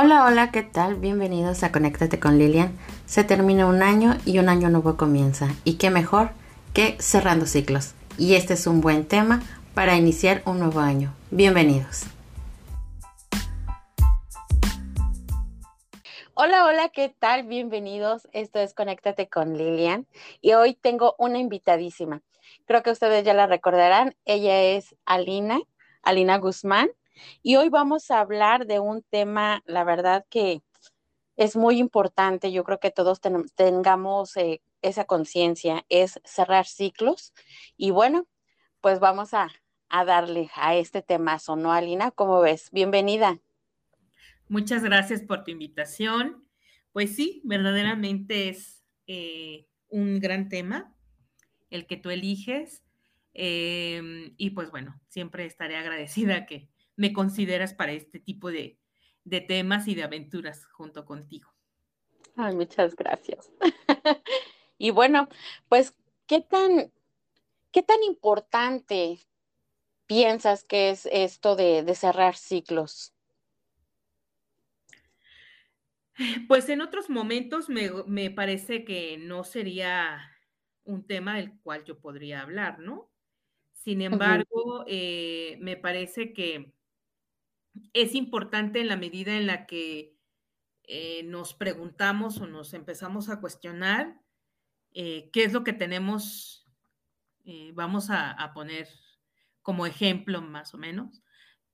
Hola, hola, ¿qué tal? Bienvenidos a Conéctate con Lilian. Se termina un año y un año nuevo comienza. ¿Y qué mejor que cerrando ciclos? Y este es un buen tema para iniciar un nuevo año. Bienvenidos. Hola, hola, ¿qué tal? Bienvenidos. Esto es Conéctate con Lilian y hoy tengo una invitadísima. Creo que ustedes ya la recordarán. Ella es Alina, Alina Guzmán. Y hoy vamos a hablar de un tema, la verdad que es muy importante. Yo creo que todos tengamos eh, esa conciencia, es cerrar ciclos. Y bueno, pues vamos a, a darle a este temazo, ¿no, Alina? ¿Cómo ves? Bienvenida. Muchas gracias por tu invitación. Pues sí, verdaderamente es eh, un gran tema el que tú eliges. Em, y pues bueno, siempre estaré agradecida que me consideras para este tipo de, de temas y de aventuras junto contigo. Ay, muchas gracias. y bueno, pues, ¿qué tan, qué tan importante piensas que es esto de, de cerrar ciclos? Pues en otros momentos me, me, parece que no sería un tema del cual yo podría hablar, ¿no? Sin embargo, uh -huh. eh, me parece que es importante en la medida en la que eh, nos preguntamos o nos empezamos a cuestionar eh, qué es lo que tenemos, eh, vamos a, a, poner como ejemplo más o menos,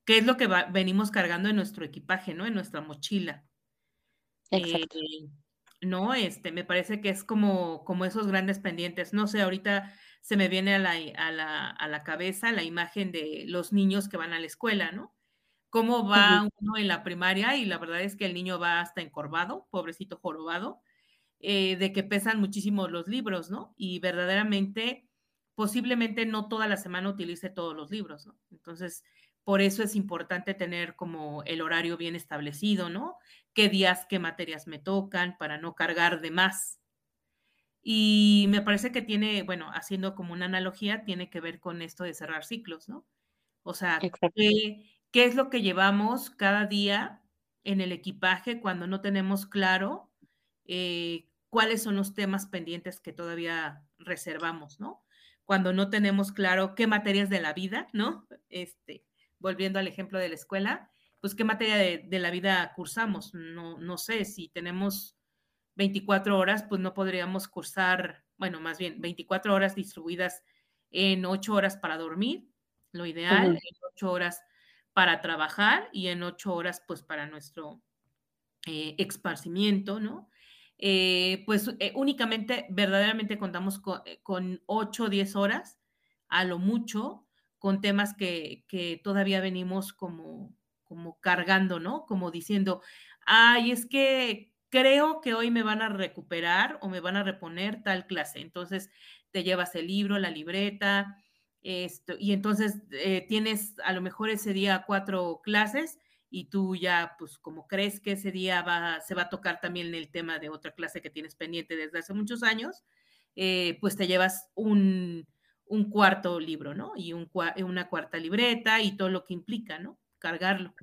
qué es lo que va, venimos cargando en nuestro equipaje, ¿no? En nuestra mochila. Exacto. No, este, me parece que es como, como esos grandes pendientes. No sé, ahorita se me viene a la, a, la, a la cabeza la imagen de los niños que van a la escuela, ¿no? Cómo va uno en la primaria y la verdad es que el niño va hasta encorvado, pobrecito jorobado, eh, de que pesan muchísimo los libros, ¿no? Y verdaderamente, posiblemente no toda la semana utilice todos los libros, ¿no? Entonces, por eso es importante tener como el horario bien establecido, ¿no? Qué días, qué materias me tocan para no cargar de más. Y me parece que tiene, bueno, haciendo como una analogía, tiene que ver con esto de cerrar ciclos, ¿no? O sea, ¿qué, qué es lo que llevamos cada día en el equipaje cuando no tenemos claro eh, cuáles son los temas pendientes que todavía reservamos, ¿no? Cuando no tenemos claro qué materias de la vida, ¿no? Este, volviendo al ejemplo de la escuela, pues qué materia de, de la vida cursamos. No, no sé, si tenemos 24 horas, pues no podríamos cursar, bueno, más bien 24 horas distribuidas en 8 horas para dormir, lo ideal, uh -huh. en 8 horas para trabajar y en 8 horas, pues para nuestro eh, esparcimiento, ¿no? Eh, pues eh, únicamente, verdaderamente contamos con, con 8 o 10 horas, a lo mucho, con temas que, que todavía venimos como, como cargando, ¿no? Como diciendo, ay, es que creo que hoy me van a recuperar o me van a reponer tal clase. Entonces te llevas el libro, la libreta, esto, y entonces eh, tienes a lo mejor ese día cuatro clases y tú ya, pues como crees que ese día va, se va a tocar también el tema de otra clase que tienes pendiente desde hace muchos años, eh, pues te llevas un, un cuarto libro, ¿no? Y un, una cuarta libreta y todo lo que implica, ¿no? Cargarlo.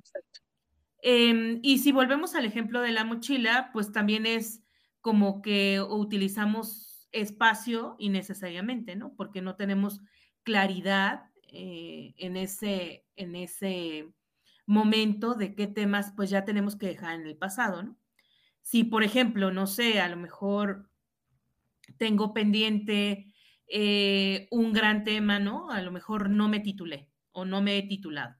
Eh, y si volvemos al ejemplo de la mochila, pues también es como que utilizamos espacio innecesariamente, ¿no? Porque no tenemos claridad eh, en, ese, en ese momento de qué temas pues ya tenemos que dejar en el pasado, ¿no? Si, por ejemplo, no sé, a lo mejor tengo pendiente eh, un gran tema, ¿no? A lo mejor no me titulé o no me he titulado.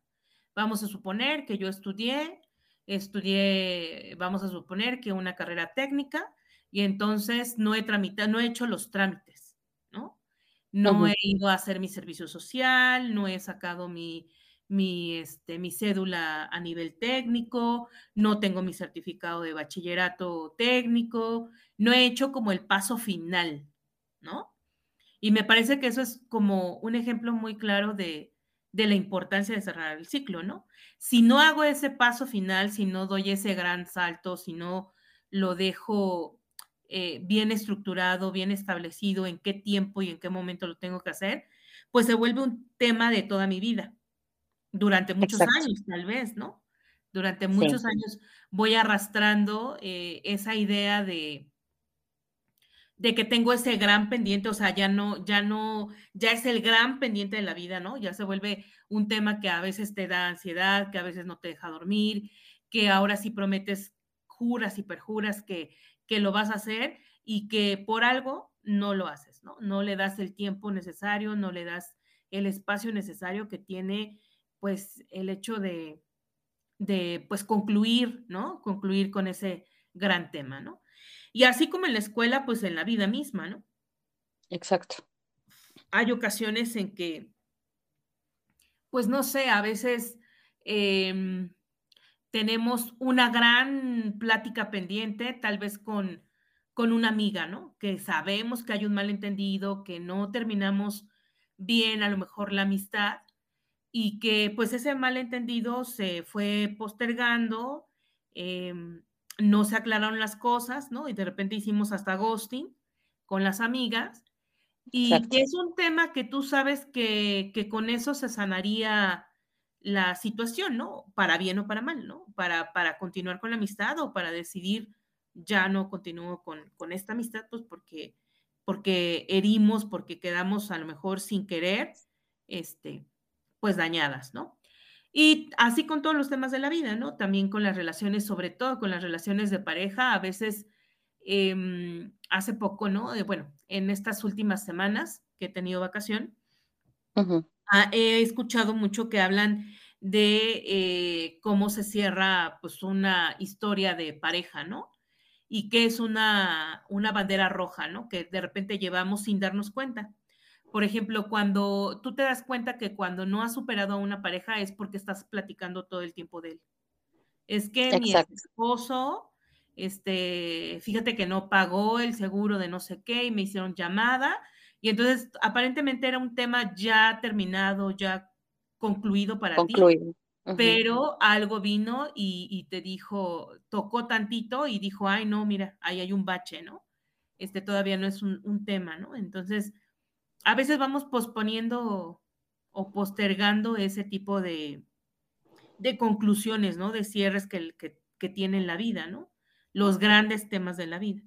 Vamos a suponer que yo estudié, estudié, vamos a suponer que una carrera técnica y entonces no he tramitado, no he hecho los trámites. No uh -huh. he ido a hacer mi servicio social, no he sacado mi, mi, este, mi cédula a nivel técnico, no tengo mi certificado de bachillerato técnico, no he hecho como el paso final, ¿no? Y me parece que eso es como un ejemplo muy claro de, de, la importancia de cerrar el ciclo, ¿no? Si no hago ese paso final, si no doy ese gran salto, si no lo dejo eh, bien estructurado, bien establecido, en qué tiempo y en qué momento lo tengo que hacer, pues se vuelve un tema de toda mi vida, durante muchos Exacto. años tal vez, ¿no? Durante muchos años voy arrastrando eh, esa idea de, de que tengo ese gran pendiente, o sea, ya no, ya no, ya es el gran pendiente de la vida, ¿no? Ya se vuelve un tema que a veces te da ansiedad, que a veces no te deja dormir, que ahora sí prometes, juras y perjuras que, que lo vas a hacer y que por algo no lo haces, ¿no? No le das el tiempo necesario, no le das el espacio necesario que tiene, pues, el hecho de, de pues, concluir, ¿no? Concluir con ese gran tema, ¿no? Y así como en la escuela, pues en la vida misma, ¿no? Exacto. Hay ocasiones en que, pues no sé, a veces em, tenemos una gran plática pendiente, tal vez con, con una amiga, ¿no? Que sabemos que hay un malentendido, que no terminamos bien a lo mejor la amistad y que pues ese malentendido se fue postergando, em, no se aclararon las cosas, ¿no? Y de repente hicimos hasta ghosting con las amigas. Y es un tema que tú sabes que, que, con eso se sanaría la situación, ¿no? Para bien o para mal, ¿no? Para, para continuar con la amistad o para decidir ya no continúo con, con esta amistad, pues porque, porque herimos, porque quedamos a lo mejor sin querer, este, pues dañadas, ¿no? Y así con todos los temas de la vida, ¿no? También con las relaciones, sobre todo con las relaciones de pareja, a veces, em, hace poco, ¿no? Bueno, en estas últimas semanas que he tenido vacación, ah, he escuchado mucho que hablan de eh, cómo se cierra pues una historia de pareja, ¿no? Y que es una, una bandera roja, ¿no? Que de repente llevamos sin darnos cuenta. Por ejemplo, cuando tú te das cuenta que cuando no has superado a una pareja es porque estás platicando todo el tiempo de él. Es que mi esposo, este, fíjate que no pagó el seguro de no sé qué y me hicieron llamada. Y entonces aparentemente era un tema ya terminado, ya concluido para concluido. ti. Pero algo vino y, y, te dijo, tocó tantito y dijo, ay, no, mira, ahí hay un bache, ¿no? Este todavía no es un, un tema, ¿no? Entonces, a veces vamos posponiendo o postergando ese tipo de, de conclusiones, ¿no? De cierres que, que, que, tiene la vida, ¿no? Los grandes temas de la vida.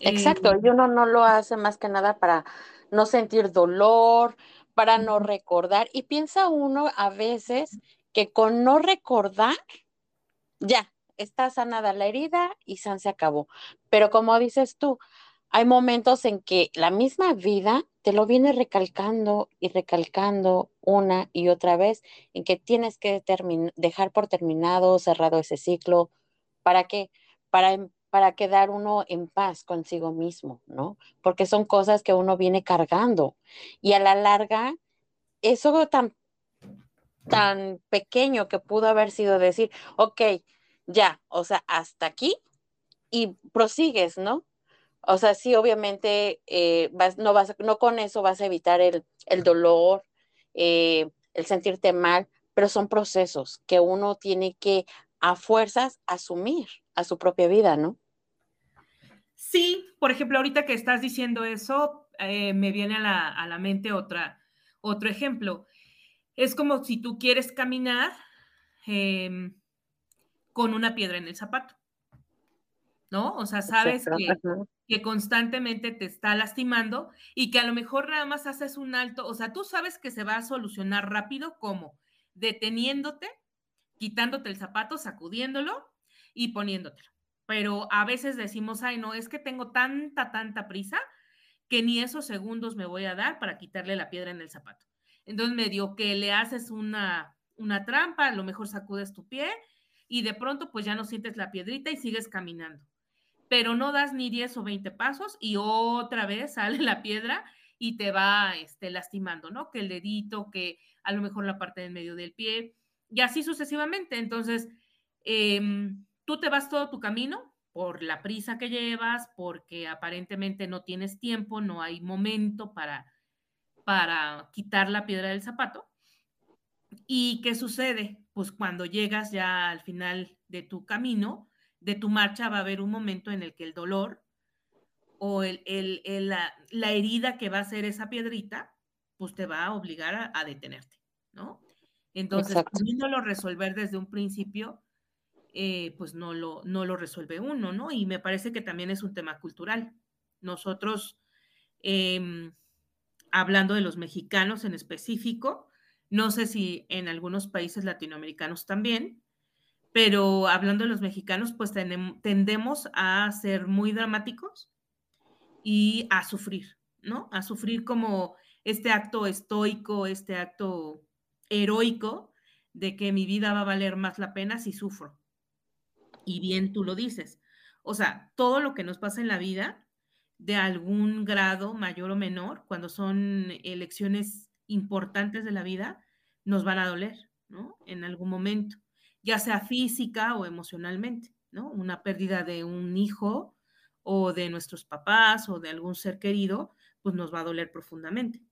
Exacto, y uno no lo hace más que nada para no sentir dolor, para no recordar. Y piensa uno a veces que con no recordar, ya, está sanada la herida y san se acabó. Pero como dices tú, hay momentos en que la misma vida te lo viene recalcando y recalcando una y otra vez, en que tienes que dejar por terminado, cerrado ese ciclo. ¿Para qué? Para, em, para quedar uno en paz consigo mismo, ¿no? Porque son cosas que uno viene cargando. Y a la larga, eso tan, tan pequeño que pudo haber sido decir, ok, ya, o sea, hasta aquí y prosigues, ¿no? O sea, sí, obviamente, eh, no, vas, no con eso vas a evitar el, dolor, eh, el sentirte mal, pero son procesos que uno tiene que a fuerzas asumir a su propia vida, ¿no? Sí, por ejemplo, ahorita que estás diciendo eso, eh, me viene a la, a la mente otra, otro ejemplo. Es como si tú quieres caminar em, con una piedra en el zapato. ¿no? O sea, sabes que, que, constantemente te está lastimando y que a lo mejor nada más haces un alto, o sea, tú sabes que se va a solucionar rápido como deteniéndote, quitándote el zapato, sacudiéndolo y poniéndotelo. Pero a veces decimos, ay, no, es que tengo tanta, tanta prisa que ni esos segundos me voy a dar para quitarle la piedra en el zapato. Entonces, medio que le haces una, una trampa, a lo mejor sacudes tu pie y de pronto pues ya no sientes la piedrita y sigues caminando pero no das ni 10 o 20 pasos y otra vez sale la piedra y te va este, lastimando, ¿no? Que el dedito, que a lo mejor la parte del medio del pie, y así sucesivamente. Entonces, em, tú te vas todo tu camino por la prisa que llevas, porque aparentemente no tienes tiempo, no hay momento para, para quitar la piedra del zapato. ¿Y qué sucede? Pues cuando llegas ya al final de tu camino, de tu marcha va a haber un momento en el que el dolor o el, la, herida que va a ser esa piedrita, pues te va a obligar a, detenerte, ¿no? Entonces, pudiéndolo resolver desde un principio, eh, pues no lo, no lo resuelve uno, ¿no? Y me parece que también es un tema cultural. Nosotros, em, hablando de los mexicanos en específico, no sé si en algunos países latinoamericanos también, pero hablando de los mexicanos, pues tendemos a ser muy dramáticos y a sufrir, ¿no? A sufrir como este acto estoico, este acto heroico de que mi vida va a valer más la pena si sufro. Y bien tú lo dices. O sea, todo lo que nos pasa en la vida, de algún grado mayor o menor, cuando son elecciones importantes de la vida, nos van a doler, ¿no? En algún momento, ya sea física o emocionalmente, ¿no? Una pérdida de un hijo o de nuestros papás o de algún ser querido, pues nos va a doler profundamente.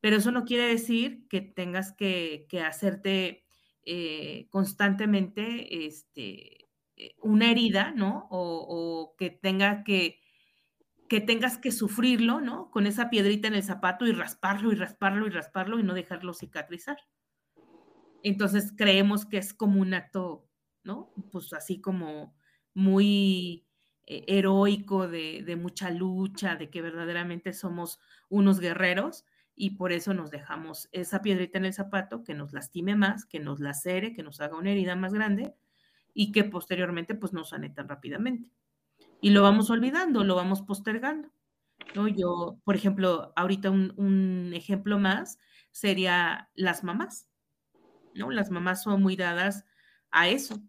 Pero eso no quiere decir que tengas que, hacerte eh, constantemente este, una herida, ¿no? O, que tenga que que tengas que sufrirlo, ¿no? Con esa piedrita en el zapato y rasparlo y rasparlo y rasparlo y no dejarlo cicatrizar. Entonces creemos que es como un acto, ¿no? Pues así como muy eh, heroico, de, de, mucha lucha, de que verdaderamente somos unos guerreros y por eso nos dejamos esa piedrita en el zapato que nos lastime más, que nos lacere, que nos haga una herida más grande y que posteriormente pues nos sane tan rápidamente. Y lo vamos olvidando, lo vamos postergando. ¿no? Yo, por ejemplo, ahorita un, un ejemplo más sería las mamás. ¿no? Las mamás son muy dadas a eso,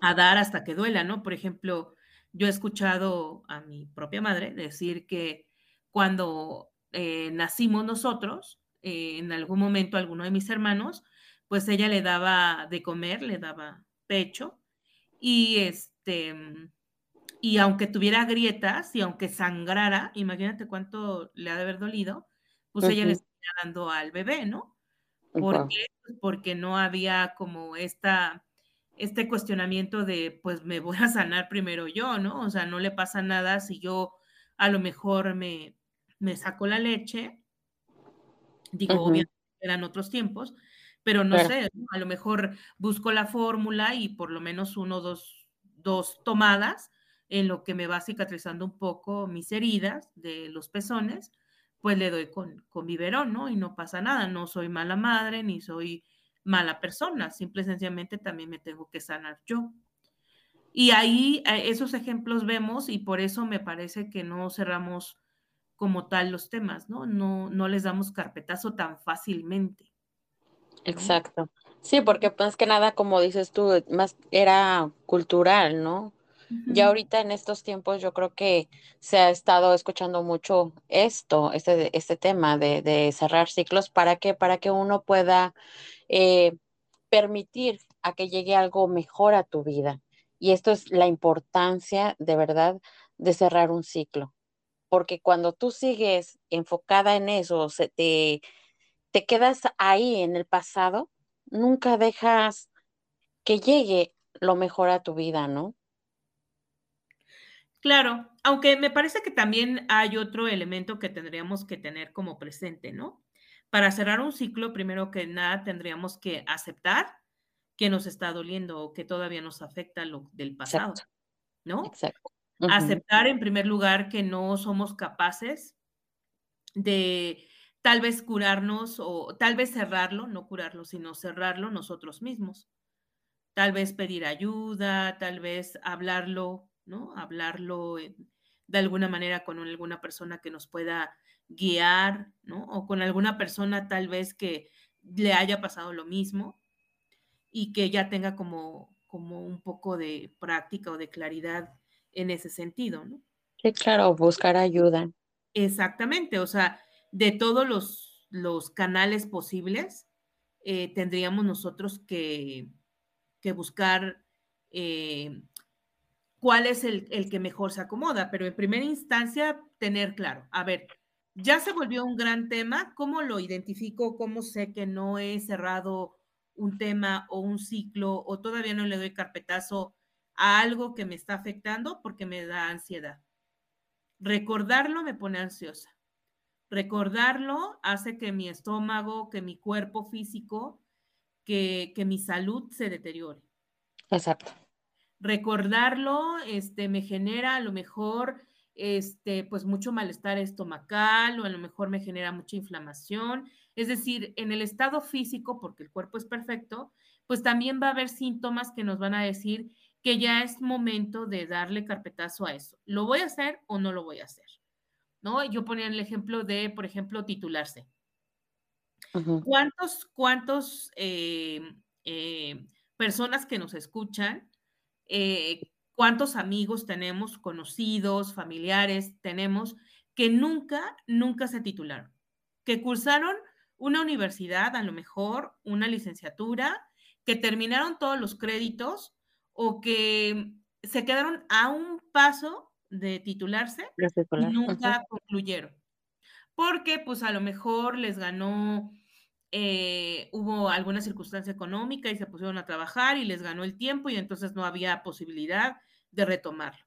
a dar hasta que duela, ¿no? Por ejemplo, yo he escuchado a mi propia madre decir que cuando eh, nacimos nosotros, eh, en algún momento alguno de mis hermanos, pues ella le daba de comer, le daba pecho y este y aunque tuviera grietas y aunque sangrara, imagínate cuánto le ha de haber dolido, pues ella le estaba dando al bebé, ¿no? ¿Por qué? Pues porque no había como esta, este cuestionamiento de, pues me voy a sanar primero yo, ¿no? O sea, no le pasa nada si yo a lo mejor me, me saco la leche, digo, obviamente eran otros tiempos, pero no sé, a lo mejor busco la fórmula y por lo menos uno, dos, dos tomadas en lo que me va cicatrizando un poco mis heridas de los pezones pues le doy con, con biberón, ¿no? Y no pasa nada, no soy mala madre ni soy mala persona, simple y sencillamente también me tengo que sanar yo. Y ahí esos ejemplos vemos y por eso me parece que no cerramos como tal los temas, ¿no? No, no les damos carpetazo tan fácilmente. Exacto. Sí, porque más que nada, como dices tú, más era cultural, ¿no? Ya ahorita en estos tiempos yo creo que se ha estado escuchando mucho esto, este, este tema de, cerrar ciclos, ¿para qué? Para que uno pueda eh, permitir a que llegue algo mejor a tu vida. Y esto es la importancia de verdad de cerrar un ciclo. Porque cuando tú sigues enfocada en eso, se te, te quedas ahí en el pasado, nunca dejas que llegue lo mejor a tu vida, ¿no? Claro, aunque me parece que también hay otro elemento que tendríamos que tener como presente, ¿no? Para cerrar un ciclo, primero que nada, tendríamos que aceptar que nos está doliendo o que todavía nos afecta lo del pasado, ¿no? Exacto. Aceptar en primer lugar que no somos capaces de tal vez curarnos o tal vez cerrarlo, no curarlo, sino cerrarlo nosotros mismos. Tal vez pedir ayuda, tal vez hablarlo ¿no? Hablarlo de alguna manera con alguna persona que nos pueda guiar, ¿no? O con alguna persona tal vez que le haya pasado lo mismo y que ya tenga como, como un poco de práctica o de claridad en ese sentido, ¿no? Sí, claro, buscar ayuda. Exactamente, o sea, de todos los, los canales posibles, eh, tendríamos nosotros que, que buscar eh, cuál es el, que mejor se acomoda, pero en primera instancia tener claro, a ver, ya se volvió un gran tema, ¿cómo lo identifico? ¿Cómo sé que no he cerrado un tema o un ciclo o todavía no le doy carpetazo a algo que me está afectando porque me da ansiedad? Recordarlo me pone ansiosa. Recordarlo hace que mi estómago, que mi cuerpo físico que, que mi salud se deteriore. Exacto. Recordarlo, este, me genera a lo mejor, este, pues mucho malestar estomacal o a lo mejor me genera mucha inflamación. Es decir, en el estado físico, porque el cuerpo es perfecto, pues también va a haber síntomas que nos van a decir que ya es momento de darle carpetazo a eso. ¿Lo voy a hacer o no lo voy a hacer? ¿No? Yo ponía el ejemplo de, por ejemplo, titularse. ¿Cuántos, cuántos eh, eh, personas que nos escuchan, eh, cuántos amigos tenemos, conocidos, familiares tenemos que nunca, nunca se titularon? Que cursaron una universidad, a lo mejor una licenciatura, que terminaron todos los créditos o que se quedaron a un paso de titularse y nunca concluyeron. Porque pues a lo mejor les ganó, eh, hubo alguna circunstancia económica y se pusieron a trabajar y les ganó el tiempo y entonces no había posibilidad de retomarlo.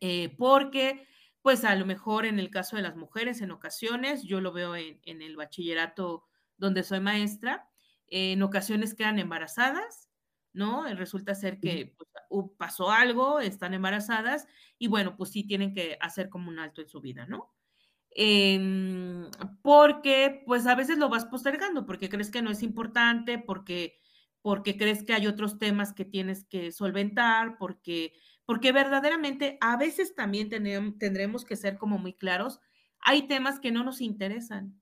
Eh, porque pues a lo mejor en el caso de las mujeres en ocasiones, yo lo veo en, en el bachillerato donde soy maestra, en ocasiones quedan embarazadas, ¿no? Resulta ser que pues, pasó algo, están embarazadas y bueno, pues sí tienen que hacer como un alto en su vida, ¿no? Em, porque pues a veces lo vas postergando, porque crees que no es importante, porque, porque crees que hay otros temas que tienes que solventar, porque, porque verdaderamente a veces también tendremos que ser como muy claros, hay temas que no nos interesan.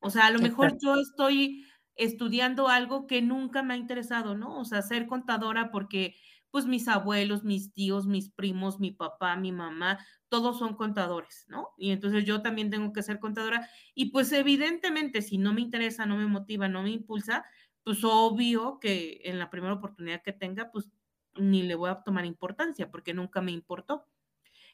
O sea, a lo mejor yo estoy estudiando algo que nunca me ha interesado, ¿no? O sea, ser contadora porque pues mis abuelos, mis tíos, mis primos, mi papá, mi mamá, todos son contadores, ¿no? Y entonces yo también tengo que ser contadora y pues evidentemente si no me interesa, no me motiva, no me impulsa, pues obvio que en la primera oportunidad que tenga, pues ni le voy a tomar importancia porque nunca me importó.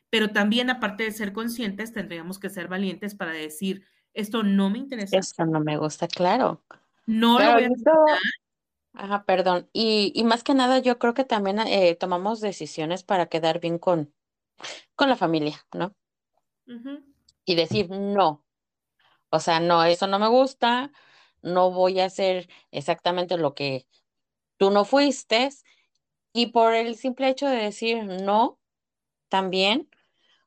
Pero también aparte de ser conscientes, tendríamos que ser valientes para decir, esto no me interesa. Esto no me gusta, claro. No lo voy a Ajá, perdón. Y, y más que nada, yo creo que también eh, tomamos decisiones para quedar bien con, con la familia, ¿no? Y decir no. O sea, no, eso no me gusta, no voy a hacer exactamente lo que tú no fuiste. Y por el simple hecho de decir no, también,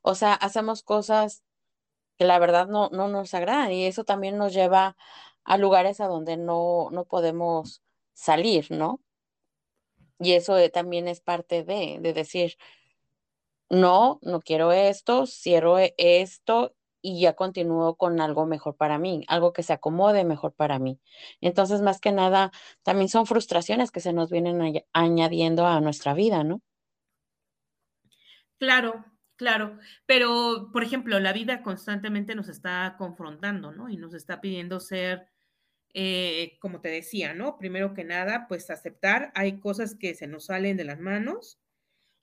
o sea, hacemos cosas que la verdad no, no nos agradan y eso también nos lleva a lugares a donde no, no podemos salir, ¿no? Y eso eh, también es parte de, de decir, no, no quiero esto, cierro e, esto y ya continúo con algo mejor para mí, algo que se acomode mejor para mí. Entonces, más que nada, también son frustraciones que se nos vienen añadiendo a nuestra vida, ¿no? Claro, claro, pero por ejemplo, la vida constantemente nos está confrontando, ¿no? Y nos está pidiendo ser eh, como te decía, ¿no? Primero que nada, pues aceptar, hay cosas que se nos salen de las manos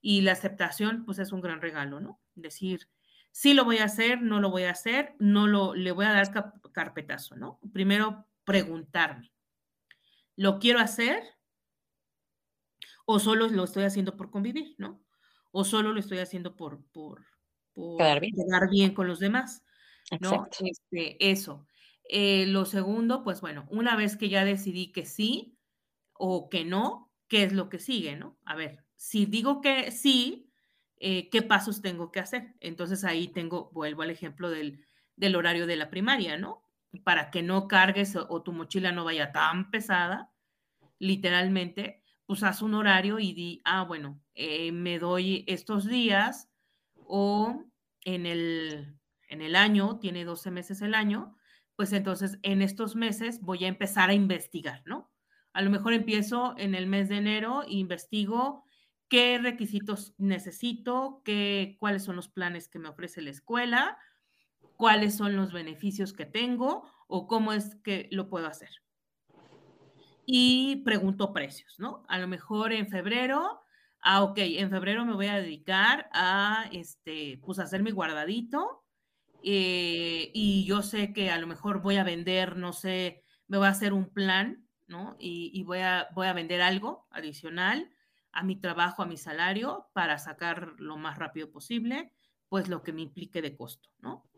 y la aceptación, pues es un gran regalo, ¿no? Decir, sí lo voy a hacer, no lo voy a hacer, no lo, le voy a dar carpetazo, ¿no? Primero preguntarme, ¿lo quiero hacer? ¿O solo lo estoy haciendo por convivir, ¿no? O solo lo estoy haciendo por, por, quedar, bien. quedar bien con los demás, ¿no? Este, eso. Eh, lo segundo, pues bueno, una vez que ya decidí que sí o que no, ¿qué es lo que sigue, no? A ver, si digo que sí, eh, ¿qué pasos tengo que hacer? Entonces ahí tengo, vuelvo al ejemplo del, del horario de la primaria, ¿no? Para que no cargues o, tu mochila no vaya tan pesada, literalmente, pues haz un horario y di, ah, bueno, eh, me doy estos días o en el, en el año, tiene 12 meses el año, pues entonces en estos meses voy a empezar a investigar, ¿no? A lo mejor empiezo en el mes de enero e investigo qué requisitos necesito, qué, cuáles son los planes que me ofrece la escuela, cuáles son los beneficios que tengo o cómo es que lo puedo hacer. Y pregunto precios, ¿no? A lo mejor en febrero, ah, ok, en febrero me voy a dedicar a, este, pues hacer mi guardadito eh, y yo sé que a lo mejor voy a vender, no sé, me voy a hacer un plan, ¿no? Y, voy, a, voy a vender algo adicional a mi trabajo, a mi salario, para sacar lo más rápido posible, pues lo que me implique de costo, ¿no?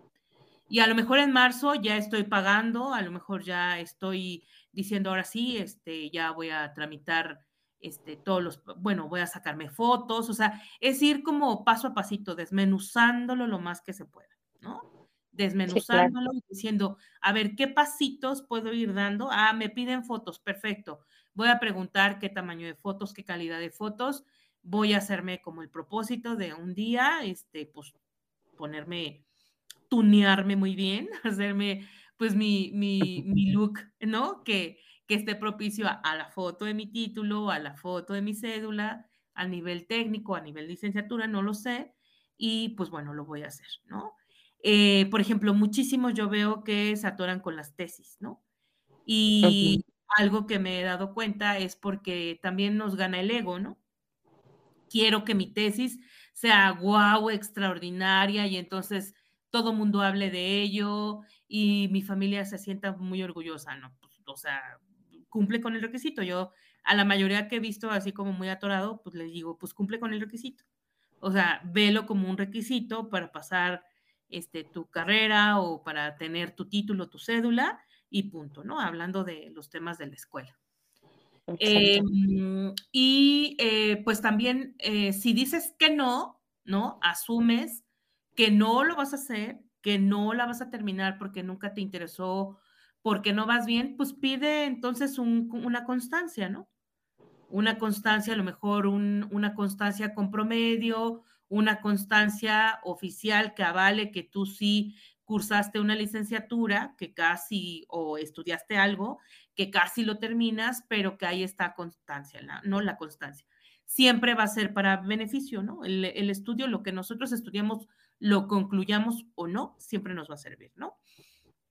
Y a lo mejor en marzo ya estoy pagando, a lo mejor ya estoy diciendo ahora sí, este, ya voy a tramitar este, todos los, bueno, voy a sacarme fotos, o sea, es ir como paso a pasito, desmenuzándolo lo más que se pueda, ¿no? Desmenuzándolo y diciendo, a ver, ¿qué pasitos puedo ir dando? Ah, me piden fotos, perfecto. Voy a preguntar qué tamaño de fotos, qué calidad de fotos. Voy a hacerme como el propósito de un día, este, pues ponerme, tunearme muy bien, hacerme pues mi, mi, mi look, ¿no? Que, que esté propicio a, la foto de mi título, a la foto de mi cédula, a nivel técnico, a nivel licenciatura, no lo sé, y pues bueno, lo voy a hacer, ¿no? Eh, por ejemplo, muchísimos yo veo que se atoran con las tesis, ¿no? Y algo que me he dado cuenta es porque también nos gana el ego, ¿no? Quiero que mi tesis sea guau, extraordinaria, y entonces todo mundo hable de ello y mi familia se sienta muy orgullosa, ¿no? Pues, o sea, cumple con el requisito. Yo a la mayoría que he visto así como muy atorado, pues les digo, pues cumple con el requisito. O sea, velo como un requisito para pasar este, tu carrera o para tener tu título, tu cédula y punto, ¿no? Hablando de los temas de la escuela. Em, y eh, pues también, eh, si dices que no, ¿no? Asumes que no lo vas a hacer, que no la vas a terminar porque nunca te interesó porque no vas bien, pues pide entonces una constancia, ¿no? Una constancia, a lo mejor una constancia con promedio, una constancia oficial que avale que tú sí cursaste una licenciatura, que casi, o estudiaste algo, que casi lo terminas, pero que ahí está constancia, ¿no? La constancia. Siempre va a ser para beneficio, ¿no? El, el estudio, lo que nosotros estudiamos, lo concluyamos o no, siempre nos va a servir, ¿no?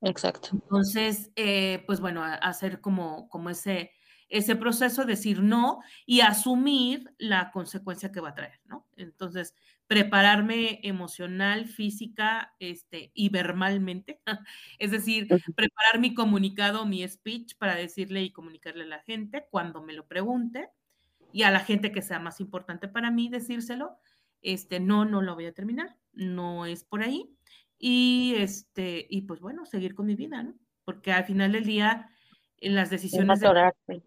Exacto. Entonces, eh, pues bueno, hacer como, como ese, ese proceso, decir no y asumir la consecuencia que va a traer, ¿no? Entonces, prepararme emocional, física, este, y verbalmente, es decir, preparar mi comunicado, mi speech para decirle y comunicarle a la gente cuando me lo pregunte y a la gente que sea más importante para mí decírselo, este, no, no lo voy a terminar, no es por ahí, y, este, y pues bueno, seguir con mi vida, ¿no? Porque al final del día, en las decisiones... De...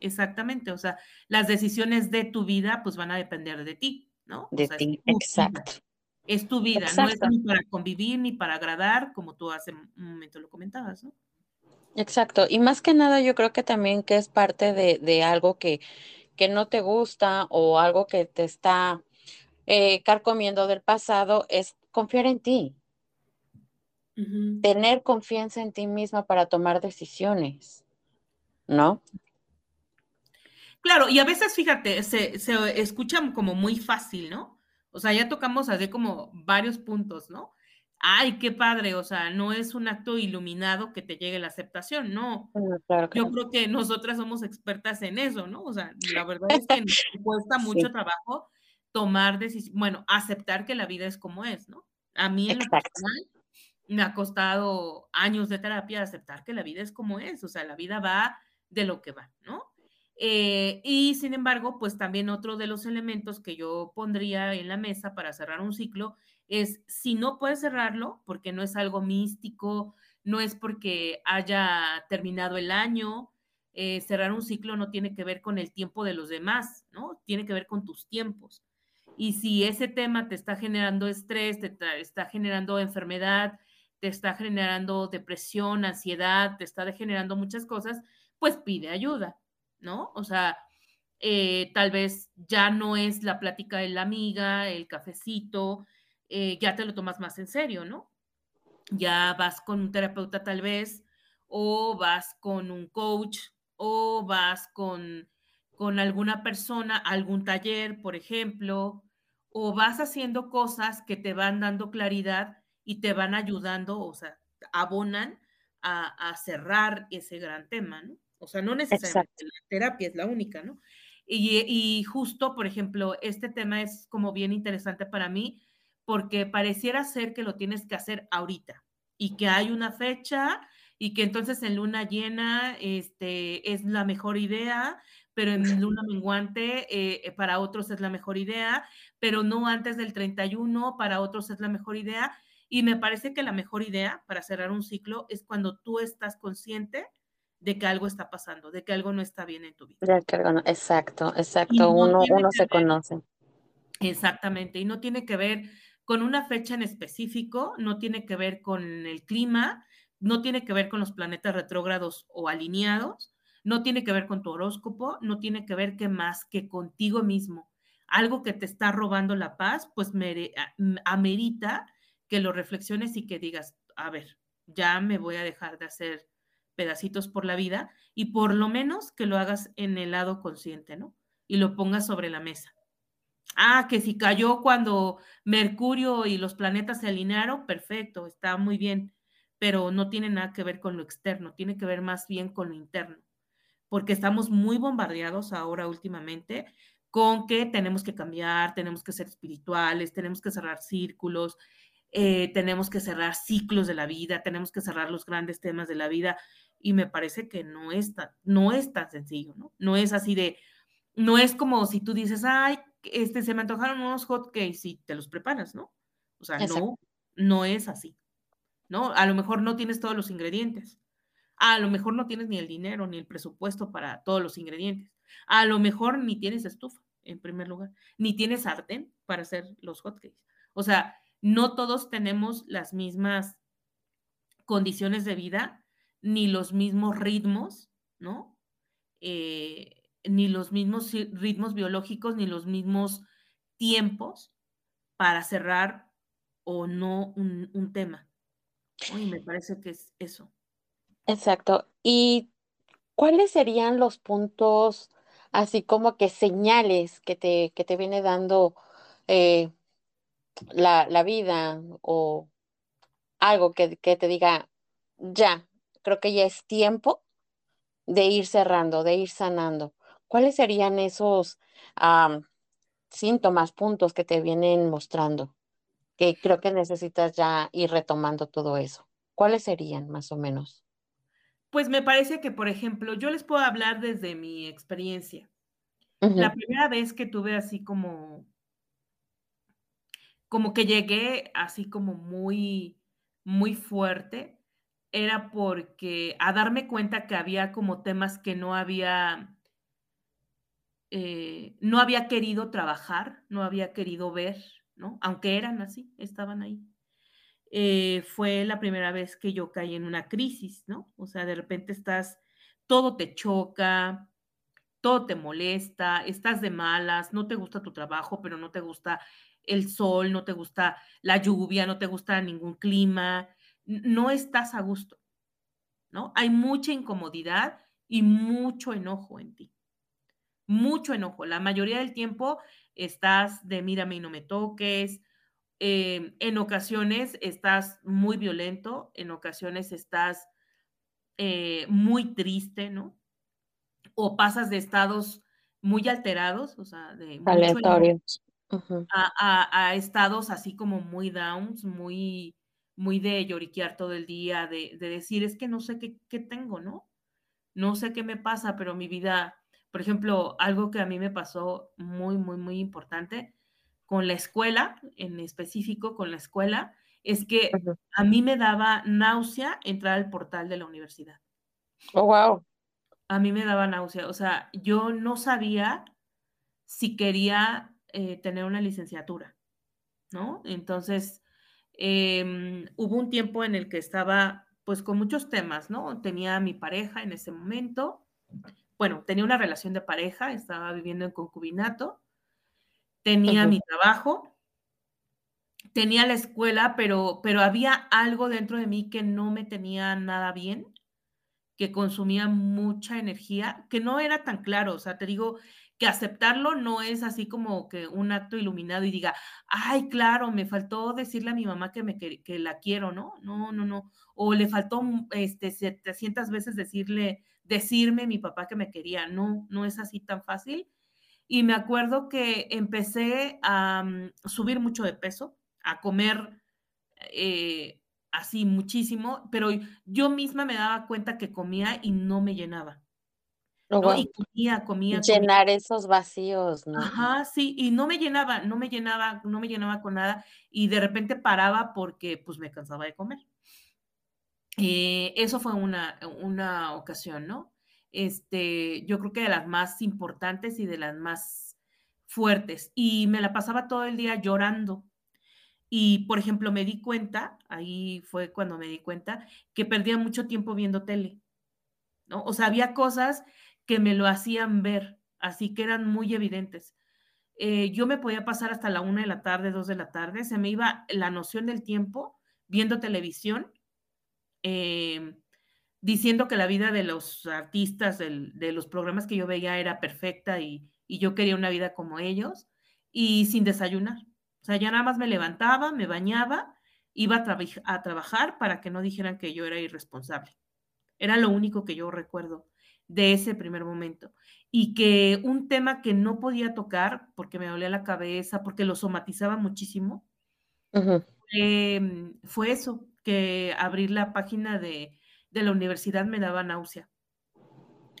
Exactamente, o sea, las decisiones de tu vida pues van a depender de ti, ¿no? De ti, exacto. Es tu vida, no es ni para convivir ni para agradar, como tú hace un momento lo comentabas, ¿no? Exacto, y más que nada yo creo que también que es parte de, de algo que, que no te gusta o algo que te está eh, carcomiendo del pasado, es confiar en ti. Tener confianza en ti misma para tomar decisiones, ¿no? Claro, y a veces, fíjate, se, se escucha como muy fácil, ¿no? O sea, ya tocamos así como varios puntos, ¿no? Ay, qué padre, o sea, no es un acto iluminado que te llegue la aceptación, no. Ah, Yo creo que nosotras somos expertas en eso, ¿no? O sea, la verdad es que nos cuesta mucho trabajo tomar decisiones, bueno, aceptar que la vida es como es, ¿no? A mí en lo personal me ha costado años de terapia aceptar que la vida es como es, o sea, la vida va de lo que va, ¿no? Eh, y sin embargo, pues también otro de los elementos que yo pondría en la mesa para cerrar un ciclo es si no puedes cerrarlo, porque no es algo místico, no es porque haya terminado el año, eh, cerrar un ciclo no tiene que ver con el tiempo de los demás, ¿no? Tiene que ver con tus tiempos. Y si ese tema te está generando estrés, te está generando enfermedad, te está generando depresión, ansiedad, te está generando muchas cosas, pues pide ayuda, ¿no? O sea, eh, tal vez ya no es la plática de la amiga, el cafecito, eh, ya te lo tomas más en serio, ¿no? Ya vas con un terapeuta tal vez, o vas con un coach, o vas con, con alguna persona, algún taller, por ejemplo, o vas haciendo cosas que te van dando claridad y te van ayudando, o sea, abonan a, cerrar ese gran tema, ¿no? O sea, no necesariamente la terapia es la única, ¿no? Y, y, justo, por ejemplo, este tema es como bien interesante para mí porque pareciera ser que lo tienes que hacer ahorita y que hay una fecha y que entonces en luna llena este, es la mejor idea pero en luna menguante eh, para otros es la mejor idea, pero no antes del 31, para otros es la mejor idea. Y me parece que la mejor idea para cerrar un ciclo es cuando tú estás consciente de que algo está pasando, de que algo no está bien en tu vida. Exacto, exacto. uno uno se conoce. Exactamente. Y no tiene que ver con una fecha en específico, no tiene que ver con el clima, no tiene que ver con los planetas retrógrados o alineados, no tiene que ver con tu horóscopo, no tiene que ver que más que contigo mismo. Algo que te está robando la paz, pues amerita que lo reflexiones y que digas, a ver, ya me voy a dejar de hacer pedacitos por la vida y por lo menos que lo hagas en el lado consciente, ¿no? Y lo pongas sobre la mesa. Ah, que si cayó cuando Mercurio y los planetas se alinearon, perfecto, está muy bien, pero no tiene nada que ver con lo externo, tiene que ver más bien con lo interno, porque estamos muy bombardeados ahora últimamente con que tenemos que cambiar, tenemos que ser espirituales, tenemos que cerrar círculos, eh, tenemos que cerrar ciclos de la vida, tenemos que cerrar los grandes temas de la vida y me parece que no es tan, no es tan sencillo, ¿no? No es así de, no es como si tú dices, ay, este, se me antojaron unos hotcakes y te los preparas, ¿no? O sea, no, no es así, ¿no? A lo mejor no tienes todos los ingredientes. A lo mejor no tienes ni el dinero ni el presupuesto para todos los ingredientes. A lo mejor ni tienes estufa, en primer lugar, ni tienes sartén para hacer los hotcakes. O sea, no todos tenemos las mismas condiciones de vida, ni los mismos ritmos, ¿no? Eh, ni los mismos ritmos biológicos, ni los mismos tiempos para cerrar o no un, tema. Y me parece que es eso. Exacto. ¿Y cuáles serían los puntos, así como que señales que te, que te viene dando eh, la, la, vida o algo que, que te diga, ya, creo que ya es tiempo de ir cerrando, de ir sanando. ¿Cuáles serían esos síntomas, puntos que te vienen mostrando? Que creo que necesitas ya ir retomando todo eso. ¿Cuáles serían más o menos? Pues me parece que, por ejemplo, yo les puedo hablar desde mi experiencia. La primera vez que tuve así como, como que llegué así como muy, muy fuerte, era porque a darme cuenta que había como temas que no había eh, no había querido trabajar, no había querido ver, ¿no? Aunque eran así, estaban ahí. Eh, fue la primera vez que yo caí en una crisis, ¿no? O sea, de repente estás, todo te choca, todo te molesta, estás de malas, no te gusta tu trabajo, pero no te gusta el sol, no te gusta la lluvia, no te gusta ningún clima, no estás a gusto, ¿no? Hay mucha incomodidad y mucho enojo en ti mucho enojo. La mayoría del tiempo estás de mírame y no me toques. Em, en ocasiones estás muy violento, en ocasiones estás eh, muy triste, ¿no? O pasas de estados muy alterados, o sea, de aleatorios. A, estados así como muy downs, muy, muy de lloriquear todo el día, de, decir, es que no sé qué, qué tengo, ¿no? No sé qué me pasa, pero mi vida por ejemplo, algo que a mí me pasó muy, muy, muy importante con la escuela, en específico con la escuela, es que a mí me daba náusea entrar al portal de la universidad. Oh, wow. A mí me daba náusea. O sea, yo no sabía si quería eh, tener una licenciatura, ¿no? Entonces, em, hubo un tiempo en el que estaba, pues, con muchos temas, ¿no? Tenía a mi pareja en ese momento, bueno, tenía una relación de pareja, estaba viviendo en concubinato, tenía mi trabajo, tenía la escuela, pero, pero había algo dentro de mí que no me tenía nada bien, que consumía mucha energía, que no era tan claro, o sea, te digo que aceptarlo no es así como que un acto iluminado y diga, ay, claro, me faltó decirle a mi mamá que, me, que, que la quiero, ¿no? No, no, no. O le faltó este, 700 veces decirle decirme mi papá que me quería. No, no es así tan fácil. Y me acuerdo que empecé a mm, subir mucho de peso, a comer eh, así muchísimo, pero yo misma me daba cuenta que comía y no me llenaba. ¿No? Y comía, comía. Llenar esos vacíos, ¿no? Ajá, sí, y no me llenaba, no me llenaba, no me llenaba con nada y de repente paraba porque pues me cansaba de comer. Eh, eso fue una, una ocasión, ¿no? Este, yo creo que de las más importantes y de las más fuertes. Y me la pasaba todo el día llorando. Y, por ejemplo, me di cuenta, ahí fue cuando me di cuenta, que perdía mucho tiempo viendo tele, ¿no? O sea, había cosas que me lo hacían ver, así que eran muy evidentes. Eh, yo me podía pasar hasta la una de la tarde, dos de la tarde, se me iba la noción del tiempo viendo televisión, em, diciendo que la vida de los artistas, de los programas que yo veía era perfecta y, yo quería una vida como ellos, y sin desayunar. O sea, ya nada más me levantaba, me bañaba, iba a trabajar para que no dijeran que yo era irresponsable. Era lo único que yo recuerdo de ese primer momento. Y que un tema que no podía tocar porque me dolía la cabeza, porque lo somatizaba muchísimo, fue eso, que abrir la página de, de, la universidad me daba náusea.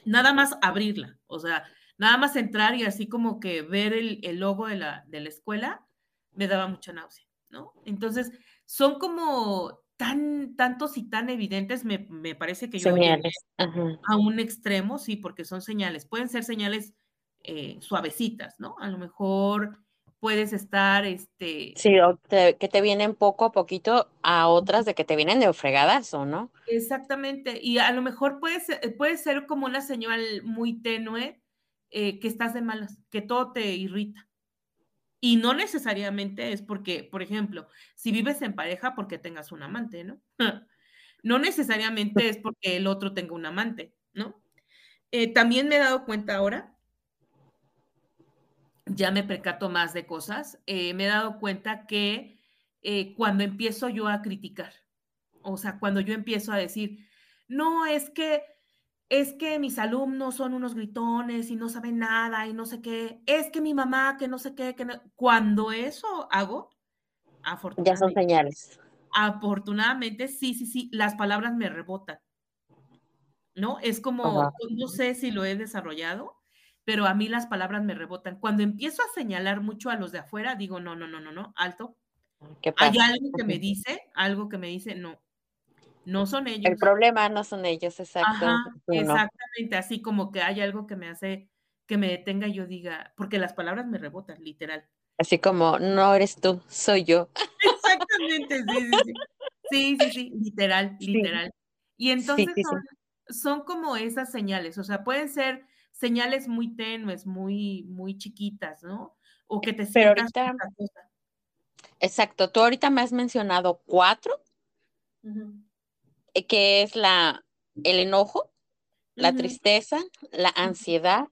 Nada más abrirla, o sea, nada más entrar y así como que ver el, el logo de la, de la escuela me daba mucha náusea, ¿no? Entonces, son como tan, tantos y tan evidentes, me, me parece que yo señales. a un extremo, sí, porque son señales. Pueden ser señales eh, suavecitas, ¿no? A lo mejor puedes estar, este... Sí, o que te vienen poco a poquito a otras de que te vienen de o ¿no? Exactamente, y a lo mejor puede ser, puede ser como una señal muy tenue eh, que estás de malas, que todo te irrita, y no necesariamente es porque, por ejemplo, si vives en pareja, porque tengas un amante, ¿no? no necesariamente es porque el otro tenga un amante, ¿no? Eh, también me he dado cuenta ahora, ya me percato más de cosas, eh, me he dado cuenta que eh, cuando empiezo yo a criticar, o sea, cuando yo empiezo a decir, no, es que es que mis alumnos son unos gritones y no saben nada y no sé qué, es que mi mamá, que no sé qué, que cuando eso hago, afortunadamente. Ya son señales. Afortunadamente, sí, sí, sí, las palabras me rebotan. ¿No? Es como, no sé si lo he desarrollado, pero a mí las palabras me rebotan. Cuando empiezo a señalar mucho a los de afuera, digo, no, no, no, no, no, alto. Hay algo que me dice, algo que me dice, no, no son ellos. El problema no son ellos, exacto. exactamente, así como que hay algo que me hace que me detenga y yo diga, porque las palabras me rebotan, literal. Así como, no eres tú, soy yo. Exactamente, sí, sí, sí. Sí, sí, sí, literal, literal. Y entonces son, son, como esas señales, o sea, pueden ser señales muy tenues, muy, muy chiquitas, ¿no? O que te sientas Pero ahorita, Exacto, tú ahorita me has mencionado cuatro eh, que es la, el enojo, la tristeza, la ansiedad.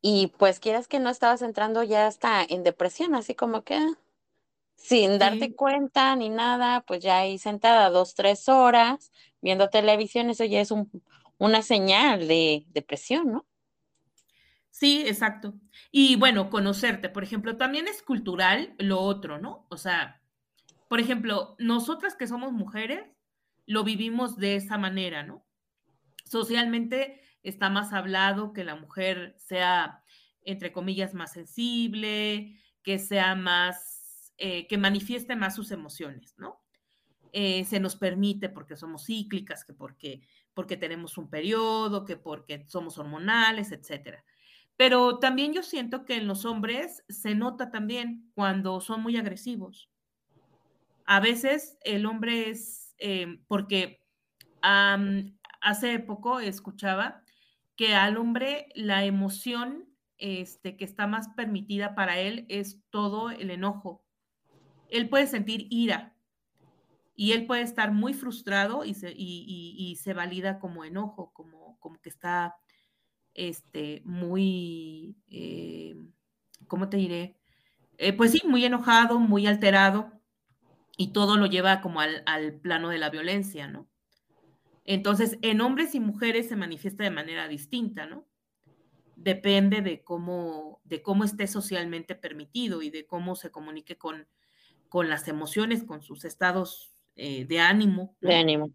Y pues quieras que no estabas entrando ya hasta en depresión, así como que sin darte cuenta ni nada, pues ya ahí sentada dos, tres horas viendo televisión, eso ya es un, una señal de depresión, ¿no? Sí, exacto. Y bueno, conocerte, por ejemplo, también es cultural lo otro, ¿no? O sea, por ejemplo, nosotras que somos mujeres, lo vivimos de esa manera, ¿no? Socialmente está más hablado que la mujer sea, entre comillas, más sensible, que sea más, eh, que manifieste más sus emociones, ¿no? Eh, se nos permite porque somos cíclicas, que porque, porque tenemos un periodo, que porque somos hormonales, etcétera. Pero también yo siento que en los hombres se nota también cuando son muy agresivos. A veces el hombre es Em, porque hace poco escuchaba que al hombre la emoción este, que está más permitida para él es todo el enojo. Él puede sentir ira y él puede estar muy frustrado y se, valida como enojo, como, que está este, muy, eh, ¿cómo te diré? Eh, pues sí, muy enojado, muy alterado y todo lo lleva como al, plano de la violencia, ¿no? Entonces, en hombres y mujeres se manifiesta de manera distinta, ¿no? Depende de cómo, de cómo esté socialmente permitido y de cómo se comunique con, con las emociones, con sus estados eh, de ánimo. De ánimo.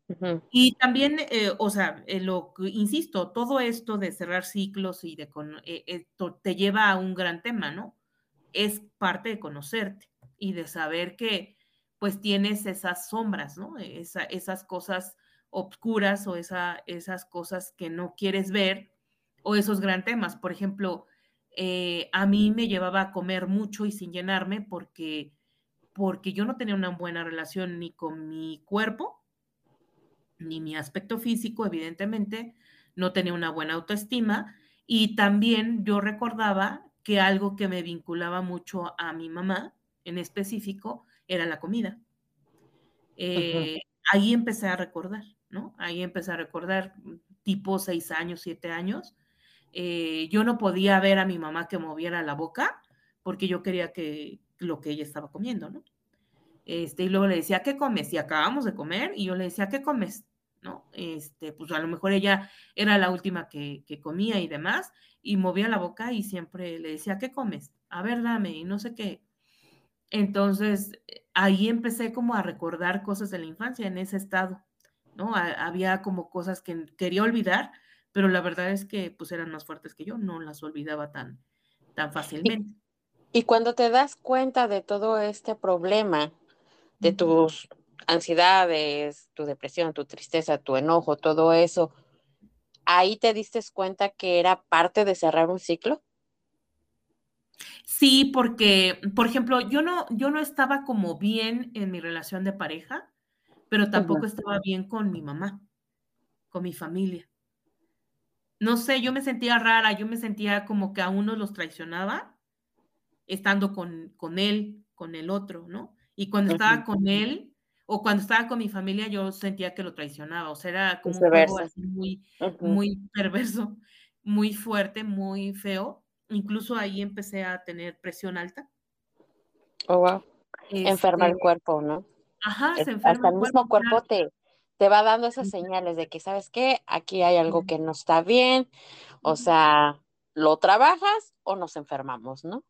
Y también, eh, o sea, lo insisto, todo esto de cerrar ciclos y de esto te lleva a un gran tema, ¿no? Es parte de conocerte y de saber que pues tienes esas sombras, ¿no? esas cosas obscuras o esa, esas cosas que no quieres ver o esos gran temas. Por ejemplo, eh, a mí me llevaba a comer mucho y sin llenarme porque, porque yo no tenía una buena relación ni con mi cuerpo, ni mi aspecto físico, evidentemente, no tenía una buena autoestima y también yo recordaba que algo que me vinculaba mucho a mi mamá en específico era la comida. Eh, ahí empecé a recordar, ¿no? Ahí empecé a recordar tipo seis años, siete años, eh, yo no podía ver a mi mamá que moviera la boca porque yo quería que lo que ella estaba comiendo, ¿no? Este, y luego le decía, ¿qué comes? Y acabamos de comer, y yo le decía, ¿qué comes? ¿No? Este, pues a lo mejor ella era la última que, que comía y demás, y movía la boca y siempre le decía, ¿qué comes? A ver, dame, y no sé qué. Entonces, ahí empecé como a recordar cosas de la infancia en ese estado, ¿no? había como cosas que quería olvidar, pero la verdad es que pues eran más fuertes que yo, no las olvidaba tan, tan fácilmente. Y, cuando te das cuenta de todo este problema, de tus ansiedades, tu depresión, tu tristeza, tu enojo, todo eso, ahí te diste cuenta que era parte de cerrar un ciclo? Sí, porque, por ejemplo, yo no, yo no estaba como bien en mi relación de pareja, pero tampoco estaba bien con mi mamá, con mi familia no sé, yo me sentía rara, yo me sentía como que a uno los traicionaba estando con, con él, con el otro, ¿no? Y cuando estaba con él o cuando estaba con mi familia, yo sentía que lo traicionaba, o sea, era como un juego así muy, muy perverso, muy fuerte, muy feo. Incluso ahí empecé a tener presión alta. Oh, wow. enferma el este cuerpo, ¿no? Ajá, se enferma. Hasta el, mismo cuerpo te, te va dando esas señales de que, ¿sabes qué? Aquí hay algo que no está bien, o sea, lo trabajas o nos enfermamos, ¿no?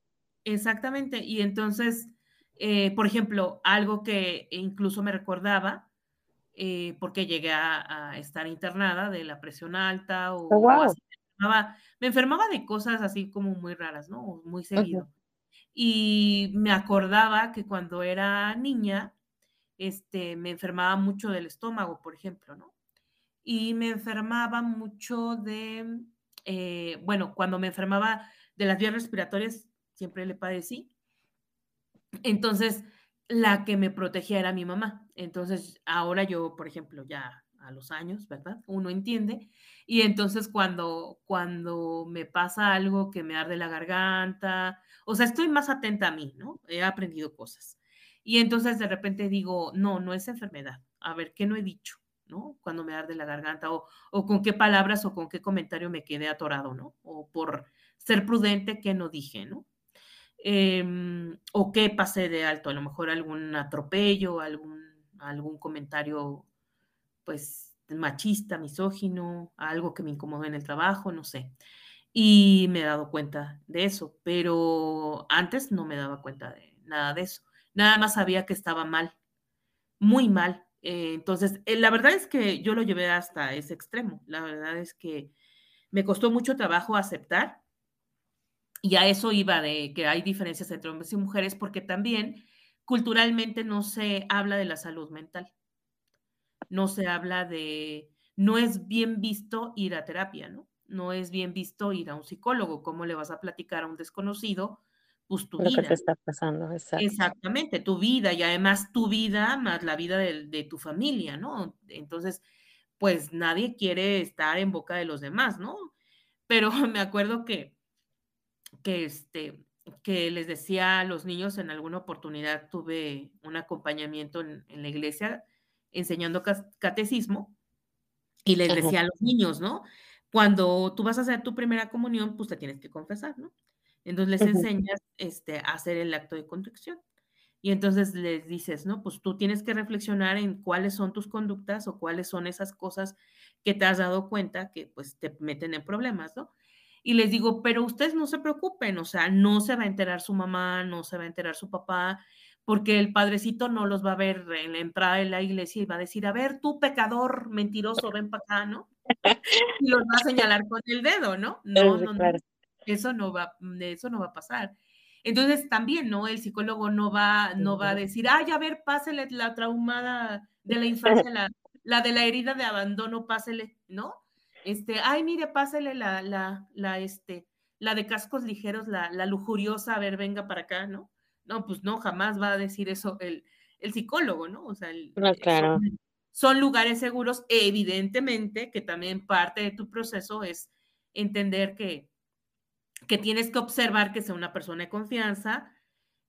Exactamente, y entonces, eh, por ejemplo, algo que incluso me recordaba, eh, porque llegué a, estar internada de la presión alta o, oh, así, me, enfermaba, de cosas así como muy raras, ¿no? Muy seguido. Y me acordaba que cuando era niña, este, me enfermaba mucho del estómago, por ejemplo, ¿no? Y me enfermaba mucho de, eh, bueno, cuando me enfermaba de las vías respiratorias, siempre le padecí. Entonces, la que me protegía era mi mamá. Entonces, ahora yo, por ejemplo, ya a los años, ¿verdad? Uno entiende. Y entonces cuando, cuando me pasa algo que me arde la garganta, o sea, estoy más atenta a mí, ¿no? He aprendido cosas. Y entonces de repente digo, no, no es enfermedad. A ver, ¿qué no he dicho? ¿no? Cuando me arde la garganta o, o con qué palabras o con qué comentario me quedé atorado, ¿no? O por ser prudente, ¿qué no dije, ¿no? Em, o qué pasé de alto, a lo mejor algún atropello, algún, algún comentario, pues, machista, misógino, algo que me incomodó en el trabajo, no sé. Y me he dado cuenta de eso, pero antes no me daba cuenta de nada de eso nada más sabía que estaba mal, muy mal. Eh, entonces, eh, la verdad es que yo lo llevé hasta ese extremo. La verdad es que me costó mucho trabajo aceptar y a eso iba de que hay diferencias entre hombres y mujeres porque también culturalmente no se habla de la salud mental. No se habla de, no es bien visto ir a terapia, ¿no? No es bien visto ir a un psicólogo. ¿Cómo le vas a platicar a un desconocido pues tu vida. te está pasando, Exactamente, tu vida y además tu vida más la vida de, tu familia, ¿no? Entonces, pues nadie quiere estar en boca de los demás, ¿no? Pero me acuerdo que, que, este, que les decía a los niños en alguna oportunidad, tuve un acompañamiento en, la iglesia enseñando catecismo y les decía a los niños, ¿no? Cuando tú vas a hacer tu primera comunión, pues te tienes que confesar, ¿no? Entonces les enseñas este, a hacer el acto de contrición. Y entonces les dices, ¿no? Pues tú tienes que reflexionar en cuáles son tus conductas o cuáles son esas cosas que te has dado cuenta que pues te meten en problemas, ¿no? Y les digo, pero ustedes no se preocupen, o sea, no se va a enterar su mamá, no se va a enterar su papá, porque el padrecito no los va a ver en la entrada de la iglesia y va a decir, a ver, tú pecador mentiroso, ven para acá, ¿no? Y los va a señalar con el dedo, ¿no? No, no, no, eso no va, eso no va a pasar. Entonces también, ¿no? El psicólogo no va, no va a decir, ay, a ver, pásele la traumada de la infancia, la, la de la herida de abandono, pásele, ¿no? Este, ay, mire, pásele la, la, la, este, la de cascos ligeros, la, la lujuriosa, a ver, venga para acá, ¿no? No, pues no, jamás va a decir eso el, psicólogo, ¿no? O sea, eh, claro. son, lugares seguros, evidentemente que también parte de tu proceso es entender que, que tienes que observar que sea una persona de confianza,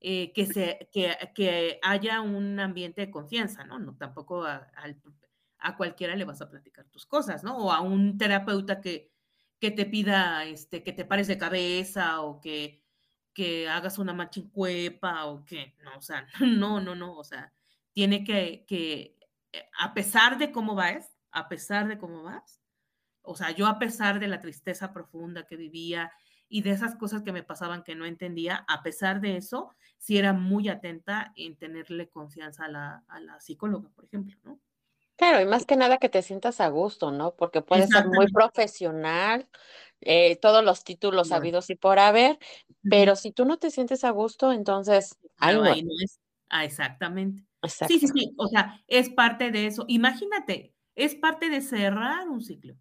eh, que, se, que, haya un ambiente de confianza, ¿no? No tampoco a, a, cualquiera le vas a platicar tus cosas, ¿no? O a un terapeuta que, que te pida este, que te pares de cabeza o que que hagas una machincuepa o que, no, o sea, no, no, no, o sea, tiene que, que, eh, a pesar de cómo vas, a pesar de cómo vas, o sea, yo a pesar de la tristeza profunda que vivía y de esas cosas que me pasaban que no entendía, a pesar de eso, sí era muy atenta en tenerle confianza a la, a la psicóloga, por ejemplo, ¿no? Claro, y más que nada que te sientas a gusto, ¿no? Porque puede ser muy profesional, eh, todos los títulos habidos y por haber, pero si tú no te sientes a gusto, entonces ahí no. es. Ah, exactamente. Sí, sí, sí, o sea, es parte de eso. Imagínate, es parte de cerrar un ciclo.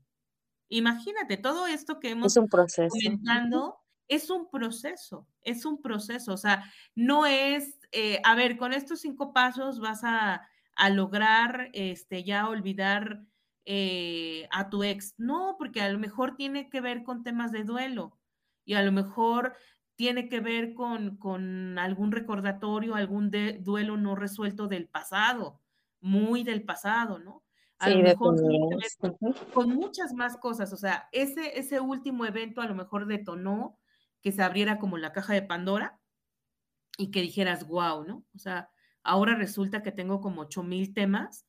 Imagínate, todo esto que hemos es un proceso. comentando es un proceso, es un proceso, o sea, no es, eh, a ver, con estos cinco pasos vas a, a lograr este, ya olvidar eh, a tu ex. No, porque a lo mejor tiene que ver con temas de duelo y a lo mejor tiene que ver con, con algún recordatorio, algún duelo no resuelto del pasado, muy del pasado, ¿no? A lo mejor con muchas más cosas. O sea, ese, ese último evento a lo mejor detonó que se abriera como la caja de Pandora y que dijeras, wow, ¿no? O sea, ahora resulta que tengo como ocho mil temas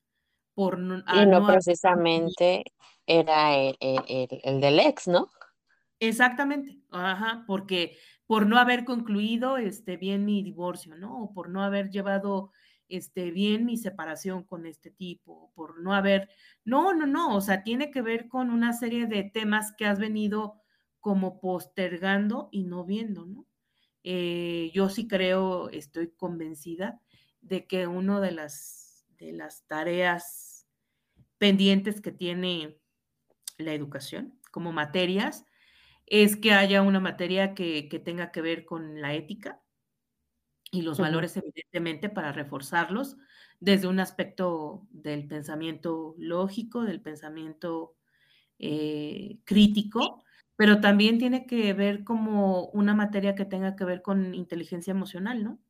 por no, y no, precisamente era el, el, del ex, ¿no? Exactamente, ajá, porque por no haber concluido este, bien mi divorcio, ¿no? O por no haber llevado este, bien mi separación con este tipo, por no haber, no, no, no, o sea, tiene que ver con una serie de temas que has venido como postergando y no viendo, ¿no? Eh, yo sí creo, estoy convencida de que una de las, de las tareas pendientes que tiene la educación como materias es que haya una materia que, tenga que ver con la ética y los valores, evidentemente, para reforzarlos desde un aspecto del pensamiento lógico, del pensamiento eh, crítico, pero también tiene que ver como una materia que tenga que ver con inteligencia emocional, ¿no?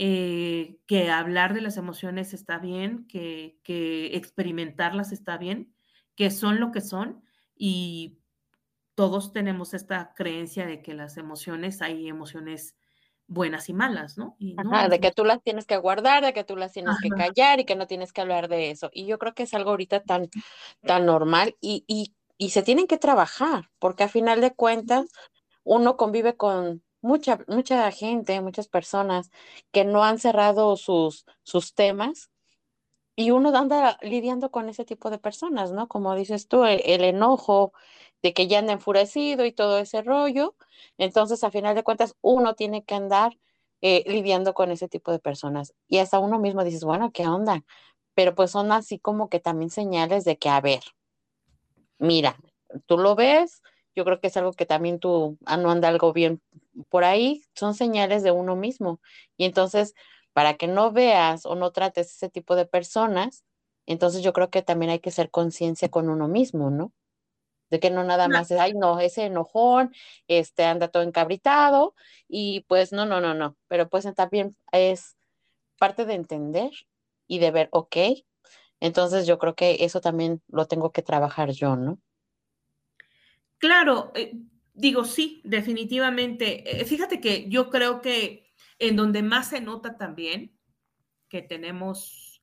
Eh, que hablar de las emociones está bien, que, experimentarlas está bien, que son lo que son y todos tenemos esta creencia de que las emociones, hay emociones buenas y malas, ¿no? de que tú las tienes que guardar, de que tú las tienes que callar y que no tienes que hablar de eso. Y yo creo que es algo ahorita tan, tan normal y, y, y se tienen que trabajar, porque a final de cuentas uno convive con mucha, mucha gente, muchas personas que no han cerrado sus, sus temas y uno anda lidiando con ese tipo de personas, ¿no? Como dices tú, e, el, enojo de que ya anda enfurecido y todo ese rollo. Entonces, a final de cuentas, uno tiene que andar eh, lidiando con ese tipo de personas. Y hasta uno mismo dices, bueno, ¿qué onda? Pero pues son así como que también señales de que, a ver, mira, tú lo ves, yo creo que es algo que también tú ah, no anda algo bien por ahí, son señales de uno mismo. Y entonces, para que no veas o no trates ese tipo de personas, entonces yo creo que también hay que ser conciencia con uno mismo, ¿no? De que no nada más es, ay, no, ese enojón, este anda todo encabritado y pues no, no, no, no, pero pues también es parte de entender y de ver, ok, entonces yo creo que eso también lo tengo que trabajar yo, ¿no? Claro, eh, digo, sí, definitivamente. Eh, fíjate que yo creo que en donde más se nota también que tenemos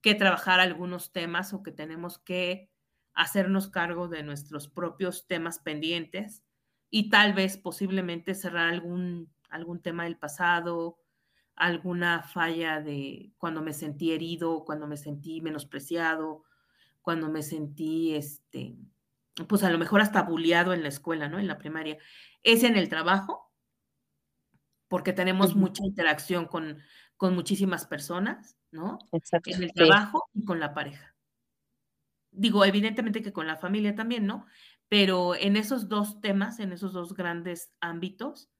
que trabajar algunos temas o que tenemos que hacernos cargo de nuestros propios temas pendientes y tal vez posiblemente cerrar algún, algún tema del pasado, alguna falla de cuando me sentí herido, cuando me sentí menospreciado, cuando me sentí, este, pues a lo mejor hasta bulleado en la escuela, ¿no? En la primaria. Es en el trabajo, porque tenemos mucha interacción con, con muchísimas personas, ¿no? Exacto. En el trabajo y con la pareja. Digo, evidentemente que con la familia también, ¿no? Pero en esos dos temas, en esos dos grandes ámbitos,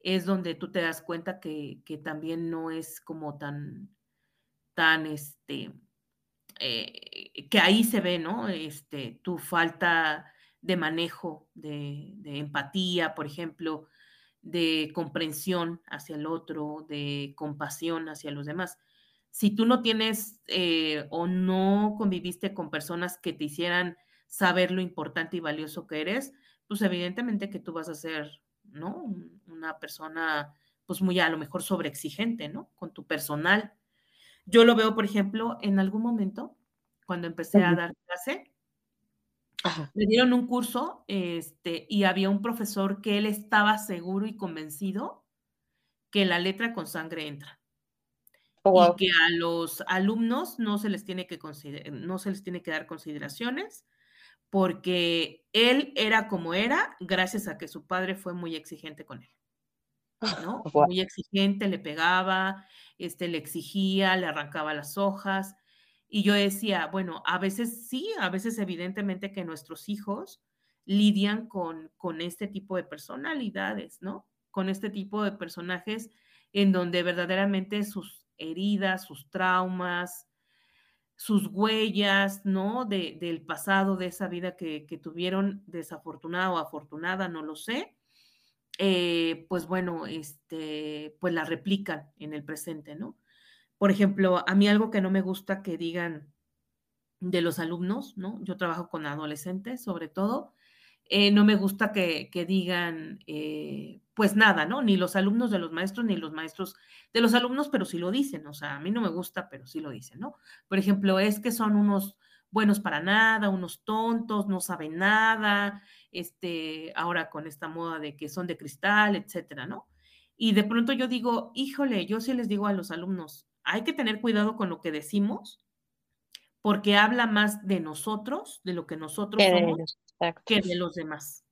es donde tú te das cuenta que, también no es como tan, tan, este, eh, que ahí se ve, ¿no? Este, tu falta de manejo, de, empatía, por ejemplo, de comprensión hacia el otro, de compasión hacia los demás. Si tú no tienes eh, o no conviviste con personas que te hicieran saber lo importante y valioso que eres, pues evidentemente que tú vas a ser ¿no? Una persona, pues muy a lo mejor sobreexigente, ¿no? Con tu personal. Yo lo veo, por ejemplo, en algún momento, cuando empecé a dar clase, me dieron un curso este, y había un profesor que él estaba seguro y convencido que la letra con sangre entra. Oh, y que a los alumnos no se les tiene que no se les tiene que dar consideraciones porque él era como era gracias a que su padre fue muy exigente con él. ¿No? Muy exigente, le pegaba, este, le exigía, le arrancaba las hojas. Y yo decía, bueno, a veces sí, a veces evidentemente que nuestros hijos lidian con, con este tipo de personalidades, ¿no? Con este tipo de personajes en donde verdaderamente sus heridas, sus traumas, sus huellas, ¿no? De, del pasado, de esa vida que, tuvieron, desafortunada o afortunada, no lo sé, eh, pues bueno, este, pues la replican en el presente, ¿no? Por ejemplo, a mí algo que no me gusta que digan de los alumnos, ¿no? Yo trabajo con adolescentes, sobre todo, eh, no me gusta que, digan, eh, pues nada, ¿no? Ni los alumnos de los maestros, ni los maestros de los alumnos, pero sí lo dicen, o sea, a mí no me gusta, pero sí lo dicen, ¿no? Por ejemplo, es que son unos buenos para nada, unos tontos, no saben nada, este, ahora con esta moda de que son de cristal, etcétera, ¿no? Y de pronto yo digo, híjole, yo sí les digo a los alumnos, hay que tener cuidado con lo que decimos, porque habla más de nosotros, de lo que nosotros somos, que de los demás.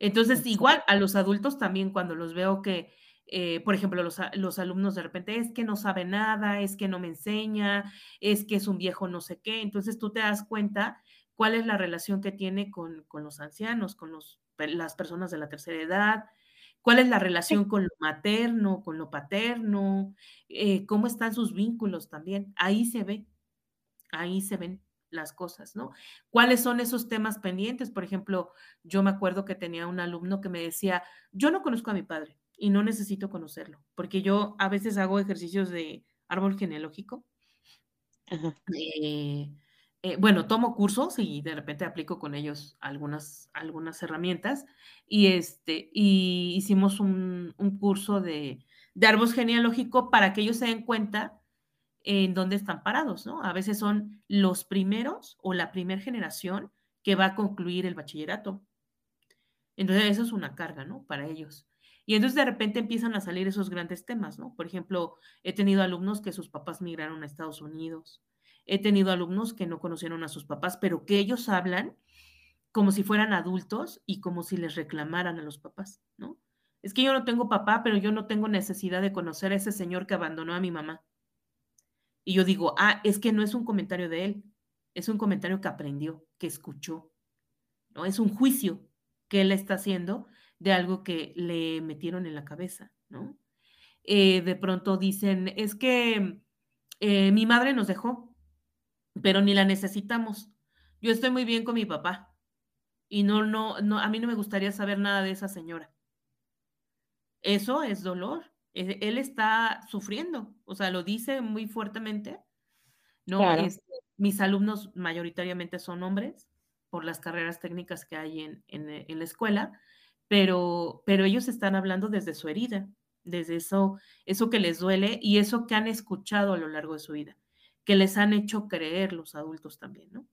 Entonces, igual a los adultos también cuando los veo que, eh, por ejemplo, los, los, alumnos de repente es que no sabe nada, es que no me enseña, es que es un viejo no sé qué, entonces tú te das cuenta cuál es la relación que tiene con, con los ancianos, con los, las personas de la tercera edad, cuál es la relación con lo materno, con lo paterno, eh, cómo están sus vínculos también, ahí se ve, ahí se ven las cosas, ¿no? ¿Cuáles son esos temas pendientes? Por ejemplo, yo me acuerdo que tenía un alumno que me decía, yo no conozco a mi padre y no necesito conocerlo, porque yo a veces hago ejercicios de árbol genealógico. Eh, eh, bueno, tomo cursos y de repente aplico con ellos algunas, algunas herramientas y, este, y hicimos un, un curso de, de árbol genealógico para que ellos se den cuenta en dónde están parados, ¿no? A veces son los primeros o la primera generación que va a concluir el bachillerato. Entonces, eso es una carga, ¿no? Para ellos. Y entonces de repente empiezan a salir esos grandes temas, ¿no? Por ejemplo, he tenido alumnos que sus papás migraron a Estados Unidos. He tenido alumnos que no conocieron a sus papás, pero que ellos hablan como si fueran adultos y como si les reclamaran a los papás, ¿no? Es que yo no tengo papá, pero yo no tengo necesidad de conocer a ese señor que abandonó a mi mamá. Y yo digo, ah, es que no es un comentario de él, es un comentario que aprendió, que escuchó, ¿no? Es un juicio que él está haciendo de algo que le metieron en la cabeza, ¿no? Eh, de pronto dicen, es que eh, mi madre nos dejó, pero ni la necesitamos. Yo estoy muy bien con mi papá y no, no, no, a mí no me gustaría saber nada de esa señora. Eso es dolor, él está sufriendo, o sea, lo dice muy fuertemente, ¿no? Mis alumnos mayoritariamente son hombres por las carreras técnicas que hay en, en, la escuela, pero, pero ellos están hablando desde su herida, desde eso, eso que les duele y eso que han escuchado a lo largo de su vida, que les han hecho creer los adultos también, ¿no?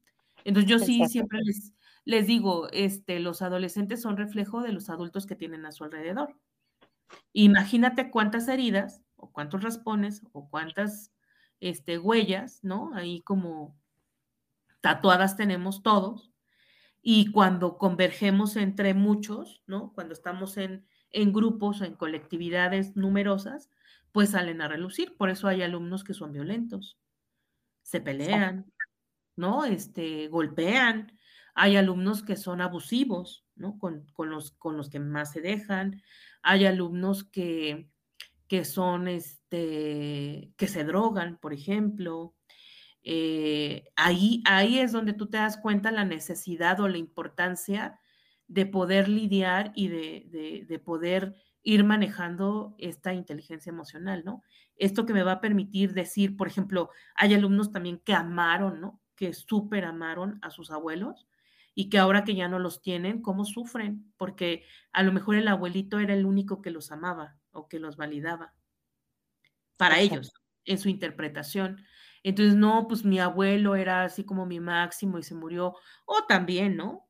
Entonces yo sí siempre les, les digo, este, los adolescentes son reflejo de los adultos que tienen a su alrededor. Imagínate cuántas heridas o cuántos raspones, o cuántas este, huellas, ¿no? Ahí como tatuadas tenemos todos. Y cuando convergemos entre muchos, ¿no? Cuando estamos en, en grupos, en colectividades numerosas, pues salen a relucir. Por eso hay alumnos que son violentos, se pelean, ¿no? Este, golpean. Hay alumnos que son abusivos, ¿no? Con, los, con los que más se dejan. Hay alumnos que, que son, este, que se drogan, por ejemplo. Eh, ahí, ahí es donde tú te das cuenta la necesidad o la importancia de poder lidiar y de, de poder ir manejando esta inteligencia emocional, ¿no? Esto que me va a permitir decir, por ejemplo, hay alumnos también que amaron, ¿no? Que súper amaron a sus abuelos y que ahora que ya no los tienen, ¿cómo sufren? Porque a lo mejor el abuelito era el único que los amaba o que los validaba para ellos, en su interpretación. Entonces, no, pues mi abuelo era así como mi máximo y se murió. O también, ¿no?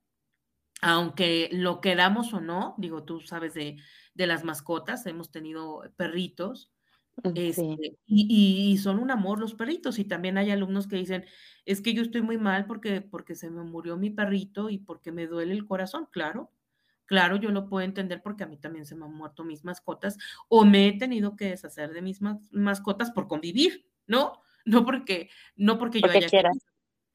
Aunque lo quedamos o no, digo, tú sabes de, de las mascotas, hemos tenido perritos, mm, este, y, son un amor los perritos. Y también hay alumnos que dicen, es que yo estoy muy mal porque, porque se me murió mi perrito y porque me duele el corazón. Claro, claro, yo lo puedo entender porque a mí también se me han muerto mis mascotas o me he tenido que deshacer de mis mascotas por convivir, ¿no? No porque, no porque, yo haya querido.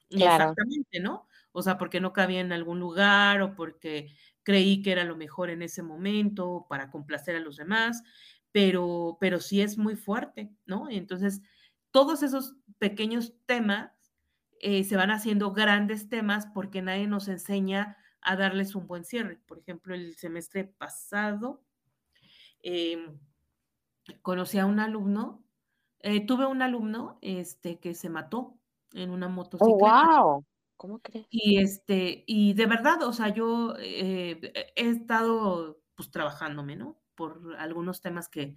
Exactamente, ¿no? O sea, porque no cabía en algún lugar o porque creí que era lo mejor en ese momento para complacer a los demás, pero, pero sí es muy fuerte, ¿no? Entonces, todos esos pequeños temas eh, se van haciendo grandes temas porque nadie nos enseña a darles un buen cierre. Por ejemplo, el semestre pasado em, conocí a un alumno, eh, tuve un alumno este, que se mató en una oh, motocicleta. wow. ¿Cómo crees? Y este, y de verdad, o sea, yo eh, he estado pues trabajándome, ¿no? Por algunos temas que,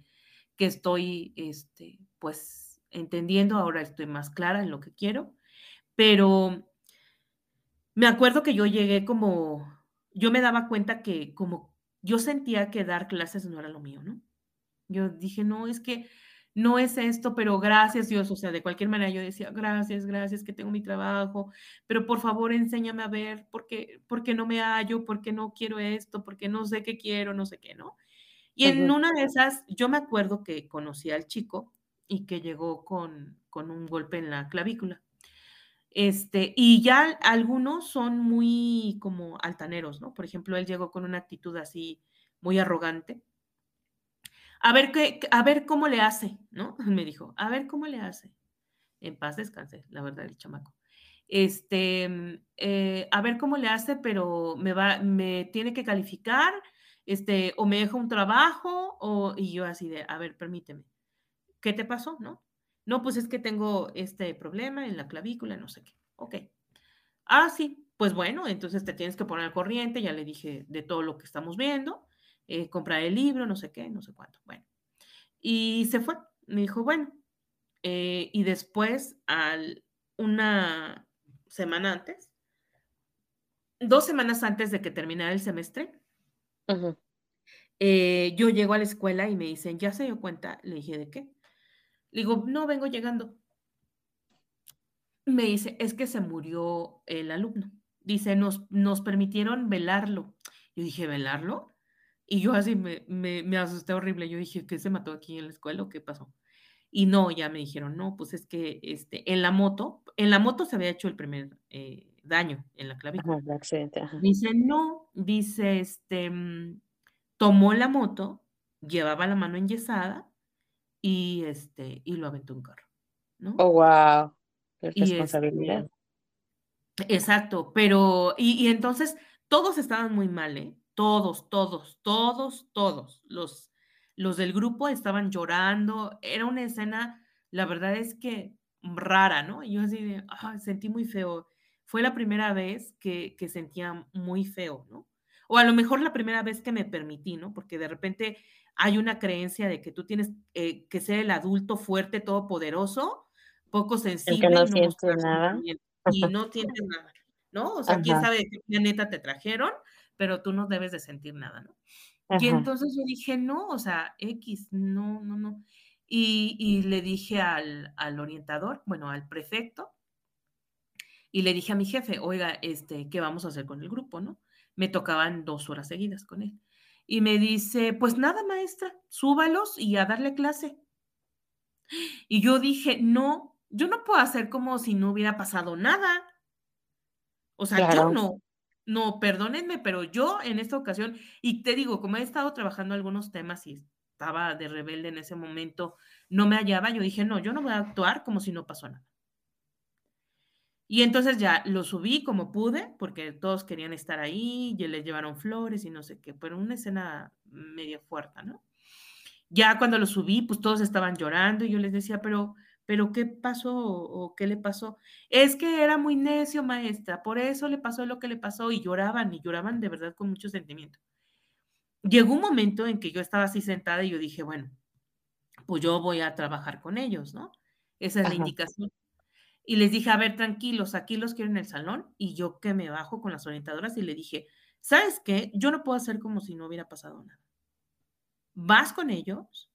que estoy, este, pues entendiendo, ahora estoy más clara en lo que quiero, pero me acuerdo que yo llegué como, yo me daba cuenta que como yo sentía que dar clases no era lo mío, ¿no? Yo dije, no, es que no es esto, pero gracias Dios, o sea, de cualquier manera yo decía, gracias, gracias que tengo mi trabajo, pero por favor enséñame a ver por qué, por qué no me hallo, por qué no quiero esto, por qué no sé qué quiero, no sé qué, ¿no? Y en una de esas, yo me acuerdo que conocí al chico y que llegó con, con un golpe en la clavícula. Este, y ya algunos son muy como altaneros, ¿no? Por ejemplo, él llegó con una actitud así muy arrogante a ver, qué, a ver cómo le hace, ¿no? Me dijo, a ver cómo le hace. En paz descanse, la verdad, el chamaco. Este, mm, eh, a ver cómo le hace, pero me va, me tiene que calificar, este, o me deja un trabajo, o, y yo así de, a ver, permíteme. ¿Qué te pasó, no? No, pues es que tengo este problema en la clavícula, no sé qué. Ok. Ah, sí, pues bueno, entonces te tienes que poner corriente, ya le dije de todo lo que estamos viendo. Eh, comprar el libro, no sé qué, no sé cuánto. Bueno, y se fue. Me dijo, bueno, eh, y después, al, una semana antes, dos semanas antes de que terminara el semestre, eh, yo llego a la escuela y me dicen, ¿ya se dio cuenta? Le dije, ¿de qué? Le digo, no, vengo llegando. Me dice, es que se murió el alumno. Dice, nos, nos permitieron velarlo. Yo dije, ¿velarlo? Y yo así me, me, asusté horrible. Yo dije, ¿qué se mató aquí en la escuela o qué pasó? Y no, ya me dijeron, no, pues es que este, en la moto, en la moto se había hecho el primer eh, daño en la clavícula. Dice, no, dice, este, mm, tomó la moto, llevaba la mano enyesada y, este, y lo aventó un carro, ¿no? Oh, wow. Qué este, responsabilidad. exacto, pero, y, y entonces todos estaban muy mal, ¿eh? Todos, todos, todos, todos. Los, los del grupo estaban llorando. Era una escena, la verdad es que rara, ¿no? Y yo así de, sentí muy feo. Fue la primera vez que, que sentía muy feo, ¿no? O a lo mejor la primera vez que me permití, ¿no? Porque de repente hay una creencia de que tú tienes eh, que ser el adulto fuerte, todopoderoso, poco sensible. no y nada. Y no tienes nada, ¿no? O sea, quién sabe de qué planeta te trajeron, pero tú no debes de sentir nada, ¿no? Y entonces yo dije, no, o sea, X, no, no, no. Y, le dije al, al, orientador, bueno, al prefecto, y le dije a mi jefe, oiga, este, ¿qué vamos a hacer con el grupo, no? Me tocaban dos horas seguidas con él. Y me dice, pues nada, maestra, súbalos y a darle clase. Y yo dije, no, yo no puedo hacer como si no hubiera pasado nada. O sea, yo no, no, perdónenme, pero yo en esta ocasión, y te digo, como he estado trabajando algunos temas y estaba de rebelde en ese momento, no me hallaba, yo dije, no, yo no voy a actuar como si no pasó nada. Y entonces ya lo subí como pude, porque todos querían estar ahí, y les llevaron flores y no sé qué, pero una escena medio fuerte, ¿no? Ya cuando lo subí, pues todos estaban llorando y yo les decía, pero, pero ¿qué pasó o qué le pasó? Es que era muy necio, maestra, por eso le pasó lo que le pasó y lloraban y lloraban de verdad con mucho sentimiento. Llegó un momento en que yo estaba así sentada y yo dije, bueno, pues yo voy a trabajar con ellos, ¿no? Esa es la indicación. Y les dije, a ver, tranquilos, aquí los quiero en el salón. Y yo que me bajo con las orientadoras y le dije, ¿sabes qué? Yo no puedo hacer como si no hubiera pasado nada. Vas con ellos,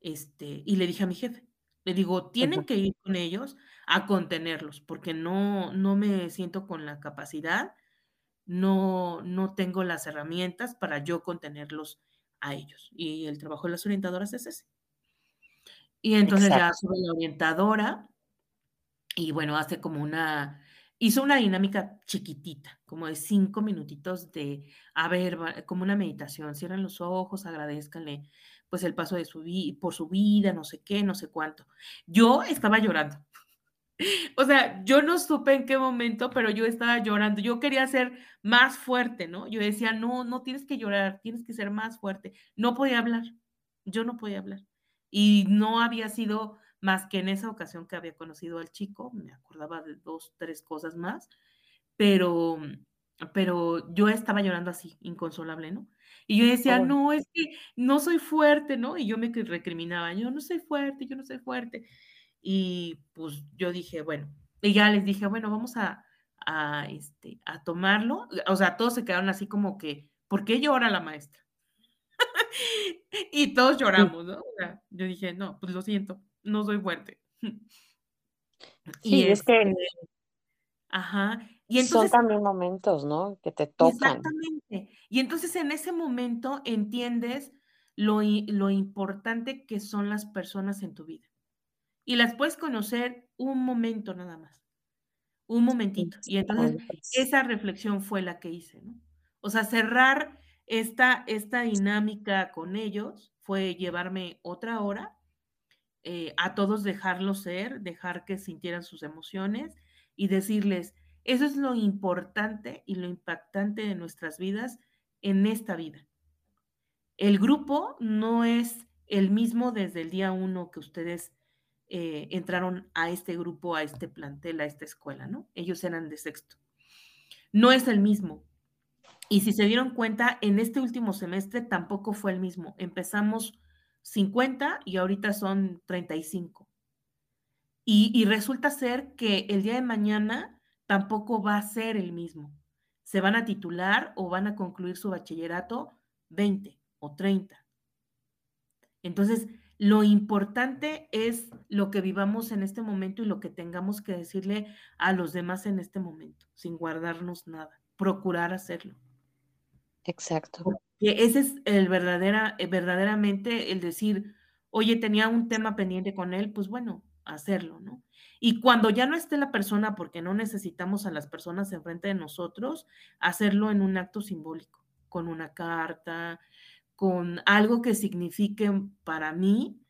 este, y le dije a mi jefe, le digo, tienen que ir con ellos a contenerlos, porque no, no me siento con la capacidad, no, no tengo las herramientas para yo contenerlos a ellos. Y el trabajo de las orientadoras es ese. Y entonces ya sube la orientadora y bueno, hace como una, hizo una dinámica chiquitita, como de cinco minutitos de, a ver, como una meditación, cierren los ojos, agradezcanle pues el paso de su vida, por su vida, no sé qué, no sé cuánto. Yo estaba llorando. O sea, yo no supe en qué momento, pero yo estaba llorando. Yo quería ser más fuerte, ¿no? Yo decía, no, no tienes que llorar, tienes que ser más fuerte. No podía hablar, yo no podía hablar. Y no había sido más que en esa ocasión que había conocido al chico, me acordaba de dos, tres cosas más, pero, pero yo estaba llorando así, inconsolable, ¿no? Y yo decía, no, es que no soy fuerte, ¿no? Y yo me recriminaba, yo no soy fuerte, yo no soy fuerte. Y pues yo dije, bueno, y ya les dije, bueno, vamos a, a, este, a tomarlo. O sea, todos se quedaron así como que, ¿por qué llora la maestra? y todos lloramos, ¿no? O sea, yo dije, no, pues lo siento, no soy fuerte. Sí, es que este ajá. Y entonces, son también momentos, ¿no? Que te tocan. Exactamente. Y entonces en ese momento entiendes lo, lo importante que son las personas en tu vida. Y las puedes conocer un momento nada más. Un momentito. Y entonces esa reflexión fue la que hice, ¿no? O sea, cerrar esta, esta dinámica con ellos fue llevarme otra hora eh, a todos dejarlos ser, dejar que sintieran sus emociones y decirles, eso es lo importante y lo impactante de nuestras vidas en esta vida. El grupo no es el mismo desde el día uno que ustedes eh, entraron a este grupo, a este plantel, a esta escuela, ¿no? Ellos eran de sexto. No es el mismo. Y si se dieron cuenta, en este último semestre tampoco fue el mismo. Empezamos 50 y ahorita son 35. Y, y resulta ser que el día de mañana tampoco va a ser el mismo. Se van a titular o van a concluir su bachillerato 20 o 30. Entonces, lo importante es lo que vivamos en este momento y lo que tengamos que decirle a los demás en este momento, sin guardarnos nada, procurar hacerlo. Exacto. Ese es el verdadera, eh, verdaderamente el decir, oye, tenía un tema pendiente con él, pues bueno, hacerlo, ¿no? Y cuando ya no esté la persona, porque no necesitamos a las personas enfrente de nosotros, hacerlo en un acto simbólico, con una carta, con algo que signifique para mí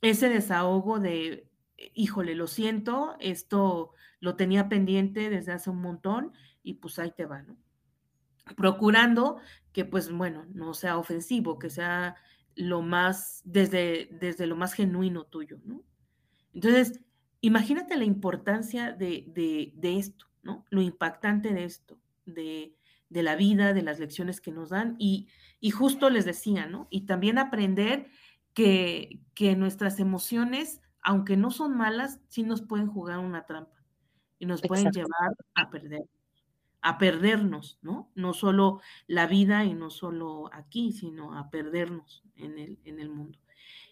ese desahogo de, híjole, lo siento, esto lo tenía pendiente desde hace un montón y pues ahí te va, ¿no? procurando que, pues bueno, no sea ofensivo, que sea lo más, desde, desde lo más genuino tuyo, ¿no? Entonces, imagínate la importancia de, esto, ¿no? Lo impactante de esto, de, la vida, de las lecciones que nos dan. Y, y, justo les decía, ¿no? Y también aprender que, que nuestras emociones, aunque no son malas, sí nos pueden jugar una trampa y nos pueden llevar a perder a perdernos, ¿no? No solo la vida y no solo aquí, sino a perdernos en el, en el mundo.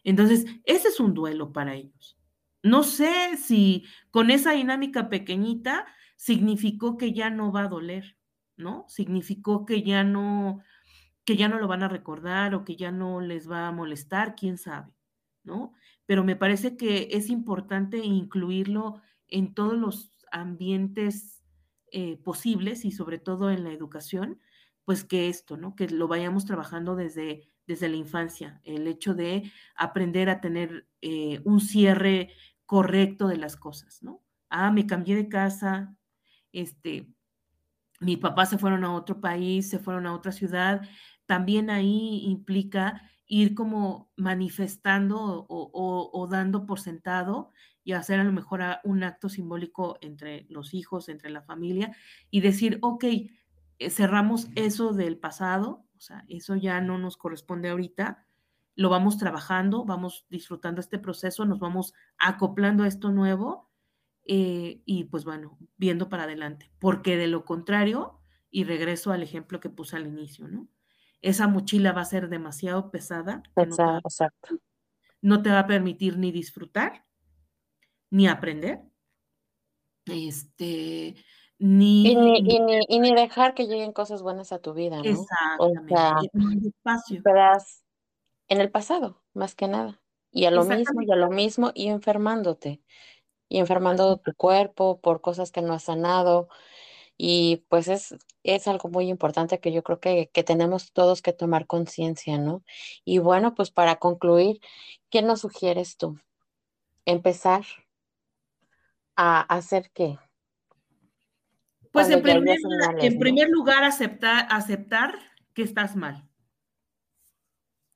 Entonces, ese es un duelo para ellos. No sé si con esa dinámica pequeñita significó que ya no va a doler, ¿no? Significó que ya no, que ya no lo van a recordar o que ya no les va a molestar, quién sabe, ¿no? Pero me parece que es importante incluirlo en todos los ambientes eh, posibles y sobre todo en la educación, pues que esto, ¿no? Que lo vayamos trabajando desde, desde la infancia, el hecho de aprender a tener eh, un cierre correcto de las cosas, ¿no? Ah, me cambié de casa, este, mi papá se fueron a otro país, se fueron a otra ciudad, también ahí implica ir como manifestando o, dando por sentado y hacer a lo mejor un acto simbólico entre los hijos, entre la familia y decir, ok, cerramos eso del pasado, o sea, eso ya no nos corresponde ahorita, lo vamos trabajando, vamos disfrutando este proceso, nos vamos acoplando a esto nuevo eh, y pues bueno, viendo para adelante, porque de lo contrario, y regreso al ejemplo que puse al inicio, ¿no? Esa mochila va a ser demasiado pesada. Pesada, exacto. No te va a permitir ni disfrutar, ni aprender, este, ni y ni, y ni, dejar que lleguen cosas buenas a tu vida, ¿no? Exactamente. en el pasado, más que nada. Y a lo mismo, y a lo mismo, y enfermándote. Y enfermando tu cuerpo por cosas que no has sanado. Y pues es, es algo muy importante que yo creo que, que tenemos todos que tomar conciencia, ¿no? Y bueno, pues para concluir, ¿qué nos sugieres tú? Empezar a hacer qué? Pues en primer, en primer lugar, aceptar, aceptar que estás mal.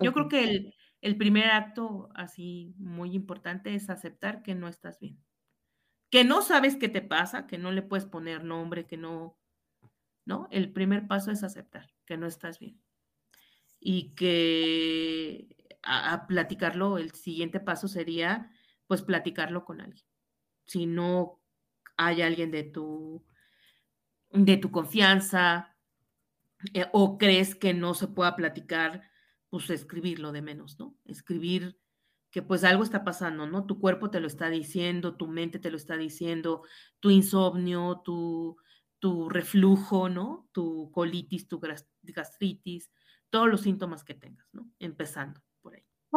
Yo creo que el, el, primer acto así muy importante es aceptar que no estás bien. Que no sabes qué te pasa, que no le puedes poner nombre, que no, ¿no? El primer paso es aceptar que no estás bien. Y que a platicarlo, el siguiente paso sería pues platicarlo con alguien. Si no hay alguien de tu de tu confianza eh, o crees que no se pueda platicar, pues escribirlo de menos, ¿no? Escribir que pues algo está pasando, ¿no? Tu cuerpo te lo está diciendo, tu mente te lo está diciendo, tu insomnio, tu, tu reflujo, ¿no? Tu colitis, tu gastritis, todos los síntomas que tengas, ¿no? Empezando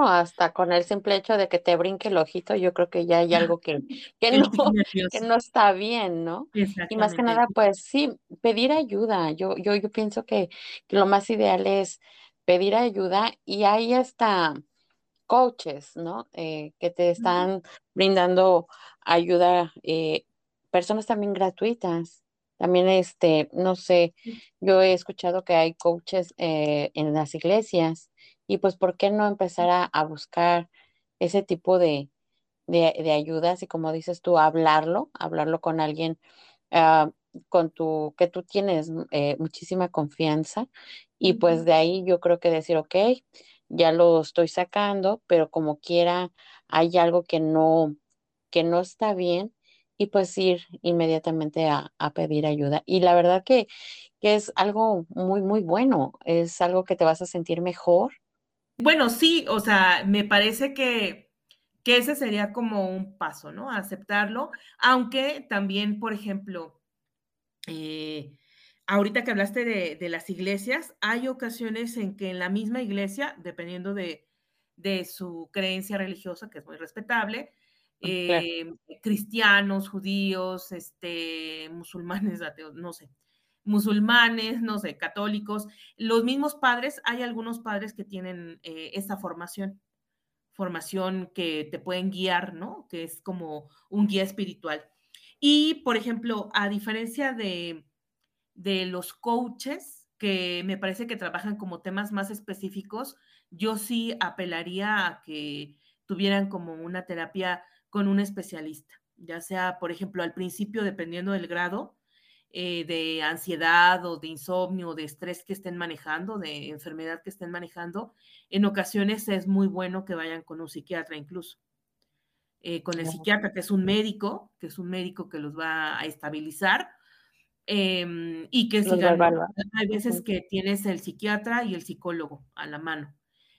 hasta con el simple hecho de que te brinque el ojito, yo creo que ya hay algo que, que, no, que no está bien, ¿no? Y más que nada, pues sí, pedir ayuda. Yo, yo, yo pienso que, que lo más ideal es pedir ayuda y hay hasta coaches, ¿no? Eh, que te están brindando ayuda, eh, personas también gratuitas. También, este, no sé, yo he escuchado que hay coaches eh, en las iglesias y pues, ¿por qué no empezar a, buscar ese tipo de, de, ayudas y como dices tú, hablarlo, hablarlo con alguien ah, con tu, que tú tienes eh, muchísima confianza. Y pues de ahí yo creo que decir, ok, ya lo estoy sacando, pero como quiera hay algo que no, que no está bien y pues ir inmediatamente a, a pedir ayuda. Y la verdad que, que es algo muy, muy bueno, es algo que te vas a sentir mejor bueno, sí, o sea, me parece que, que ese sería como un paso, ¿no? Aceptarlo, aunque también, por ejemplo, eh, ahorita que hablaste de, las iglesias, hay ocasiones en que en la misma iglesia, dependiendo de, su creencia religiosa, que es muy respetable, eh, cristianos, judíos, este, musulmanes, ateos, no sé, musulmanes, no sé, católicos, los mismos padres, hay algunos padres que tienen eh, esta formación, formación que te pueden guiar, ¿no? Que es como un guía espiritual. Y, por ejemplo, a diferencia de, de los coaches, que me parece que trabajan como temas más específicos, yo sí apelaría a que tuvieran como una terapia con un especialista, ya sea, por ejemplo, al principio, dependiendo del grado, eh, de ansiedad o de insomnio o de estrés que estén manejando, de enfermedad que estén manejando, en ocasiones es muy bueno que vayan con un psiquiatra incluso. Eh, con el psiquiatra, que es un médico, que es un médico que los va a estabilizar, em, y que sigan. Hay veces que tienes el psiquiatra y el psicólogo a la mano.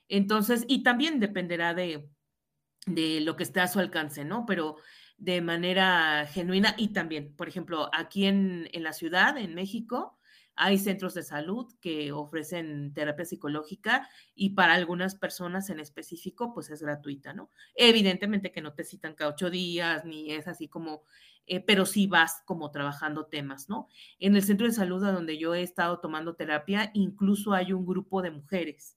Entonces, y también dependerá de, de lo que esté a su alcance, ¿no? Pero de manera genuina y también, por ejemplo, aquí en, en la ciudad, en México, hay centros de salud que ofrecen terapia psicológica y para algunas personas en específico, pues es gratuita, ¿no? Evidentemente que no te citan cada ocho días, ni es así como, eh, pero sí vas como trabajando temas, ¿no? En el centro de salud a donde yo he estado tomando terapia, incluso hay un grupo de mujeres.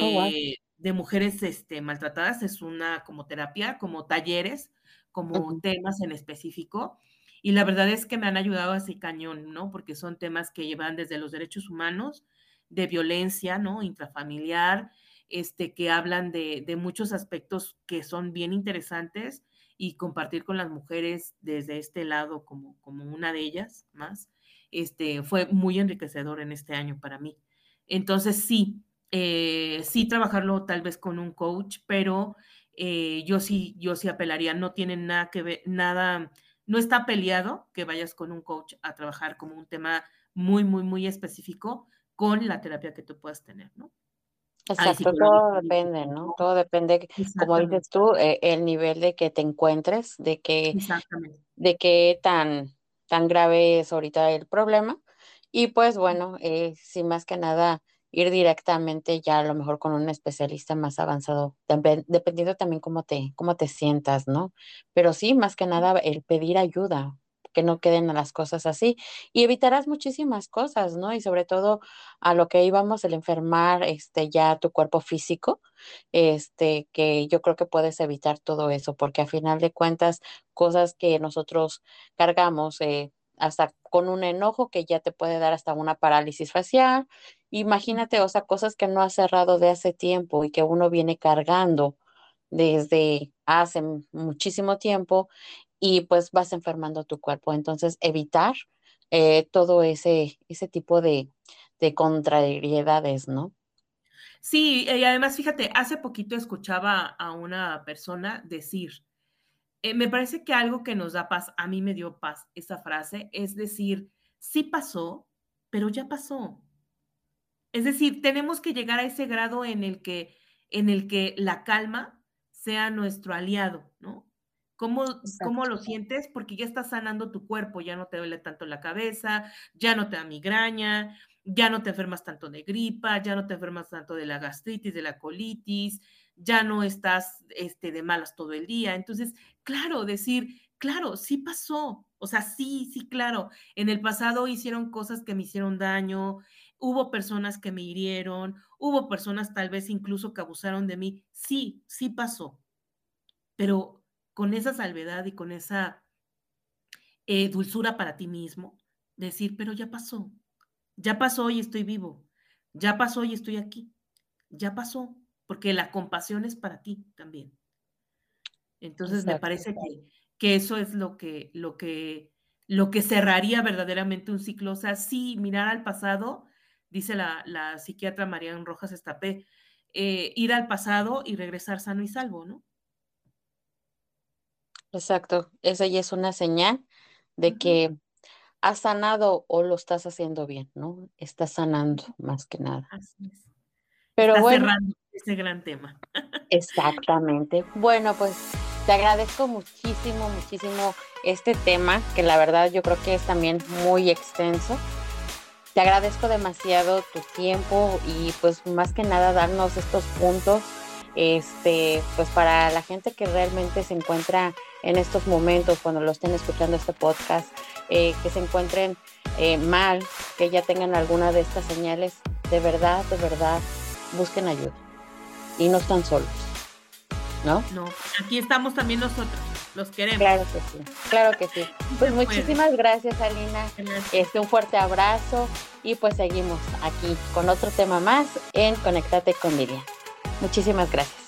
Oh, eh, de mujeres este, maltratadas, es una como terapia, como talleres, como temas en específico y la verdad es que me han ayudado así cañón, ¿no? Porque son temas que llevan desde los derechos humanos, de violencia, ¿no? Intrafamiliar, este, que hablan de, de muchos aspectos que son bien interesantes y compartir con las mujeres desde este lado como, como una de ellas más, este, fue muy enriquecedor en este año para mí. Entonces, sí, eh, sí trabajarlo tal vez con un coach, pero eh, yo sí, yo sí apelaría, no tienen nada que ver, nada, no está peleado que vayas con un coach a trabajar como un tema muy, muy, muy específico con la terapia que tú puedas tener, ¿no? Exacto, todo depende, ¿no? Todo depende, como dices tú, eh, el nivel de que te encuentres, de que, de qué tan, tan grave es ahorita el problema. Y pues bueno, eh, sí, más que nada, ir directamente ya a lo mejor con un especialista más avanzado, dependiendo también cómo te, cómo te sientas, ¿no? Pero sí, más que nada, el pedir ayuda, que no queden las cosas así y evitarás muchísimas cosas, ¿no? Y sobre todo a lo que íbamos, el enfermar, este, ya tu cuerpo físico, este, que yo creo que puedes evitar todo eso, porque a final de cuentas, cosas que nosotros cargamos, eh, hasta con un enojo que ya te puede dar hasta una parálisis facial. Imagínate, o sea, cosas que no has cerrado de hace tiempo y que uno viene cargando desde hace muchísimo tiempo y pues vas enfermando tu cuerpo. Entonces, evitar eh, todo ese, ese tipo de, de contrariedades, ¿no? Sí, y además, fíjate, hace poquito escuchaba a una persona decir, eh, me parece que algo que nos da paz, a mí me dio paz esa frase, es decir, sí pasó, pero ya pasó. Es decir, tenemos que llegar a ese grado en el que, en el que la calma sea nuestro aliado, ¿no? ¿Cómo, ¿Cómo, lo sientes? Porque ya estás sanando tu cuerpo, ya no te duele tanto la cabeza, ya no te da migraña, ya no te enfermas tanto de gripa, ya no te enfermas tanto de la gastritis, de la colitis, ya no estás este, de malas todo el día. Entonces, claro, decir, claro, sí pasó. O sea, sí, sí, claro. En el pasado hicieron cosas que me hicieron daño, hubo personas que me hirieron, hubo personas tal vez incluso que abusaron de mí. Sí, sí pasó. Pero con esa salvedad y con esa eh, dulzura para ti mismo, decir, pero ya pasó. Ya pasó y estoy vivo. Ya pasó y estoy aquí. Ya pasó porque la compasión es para ti también. Entonces me parece que, eso es lo que, lo, que, lo que cerraría verdaderamente un ciclo. O sea, sí, mirar al pasado, dice la, la psiquiatra Marian Rojas Estapé, eh, ir al pasado y regresar sano y salvo, ¿no? Exacto, esa ya es una señal de que has sanado o lo estás haciendo bien, ¿no? Estás sanando más que nada. Así es. Pero bueno, cerrando ese gran tema. Exactamente. Bueno, pues te agradezco muchísimo, muchísimo este tema, que la verdad yo creo que es también muy extenso. Te agradezco demasiado tu tiempo y pues más que nada darnos estos puntos, este, pues para la gente que realmente se encuentra en estos momentos, cuando lo estén escuchando este podcast, eh, que se encuentren eh, mal, que ya tengan alguna de estas señales, de verdad, de verdad, busquen ayuda y no están solos, ¿no? No, aquí estamos también nosotros, los queremos. Claro que sí, claro que sí. Pues muchísimas gracias, Alina. Este, un fuerte abrazo y pues seguimos aquí con otro tema más en Conectate con Lilia. Muchísimas gracias.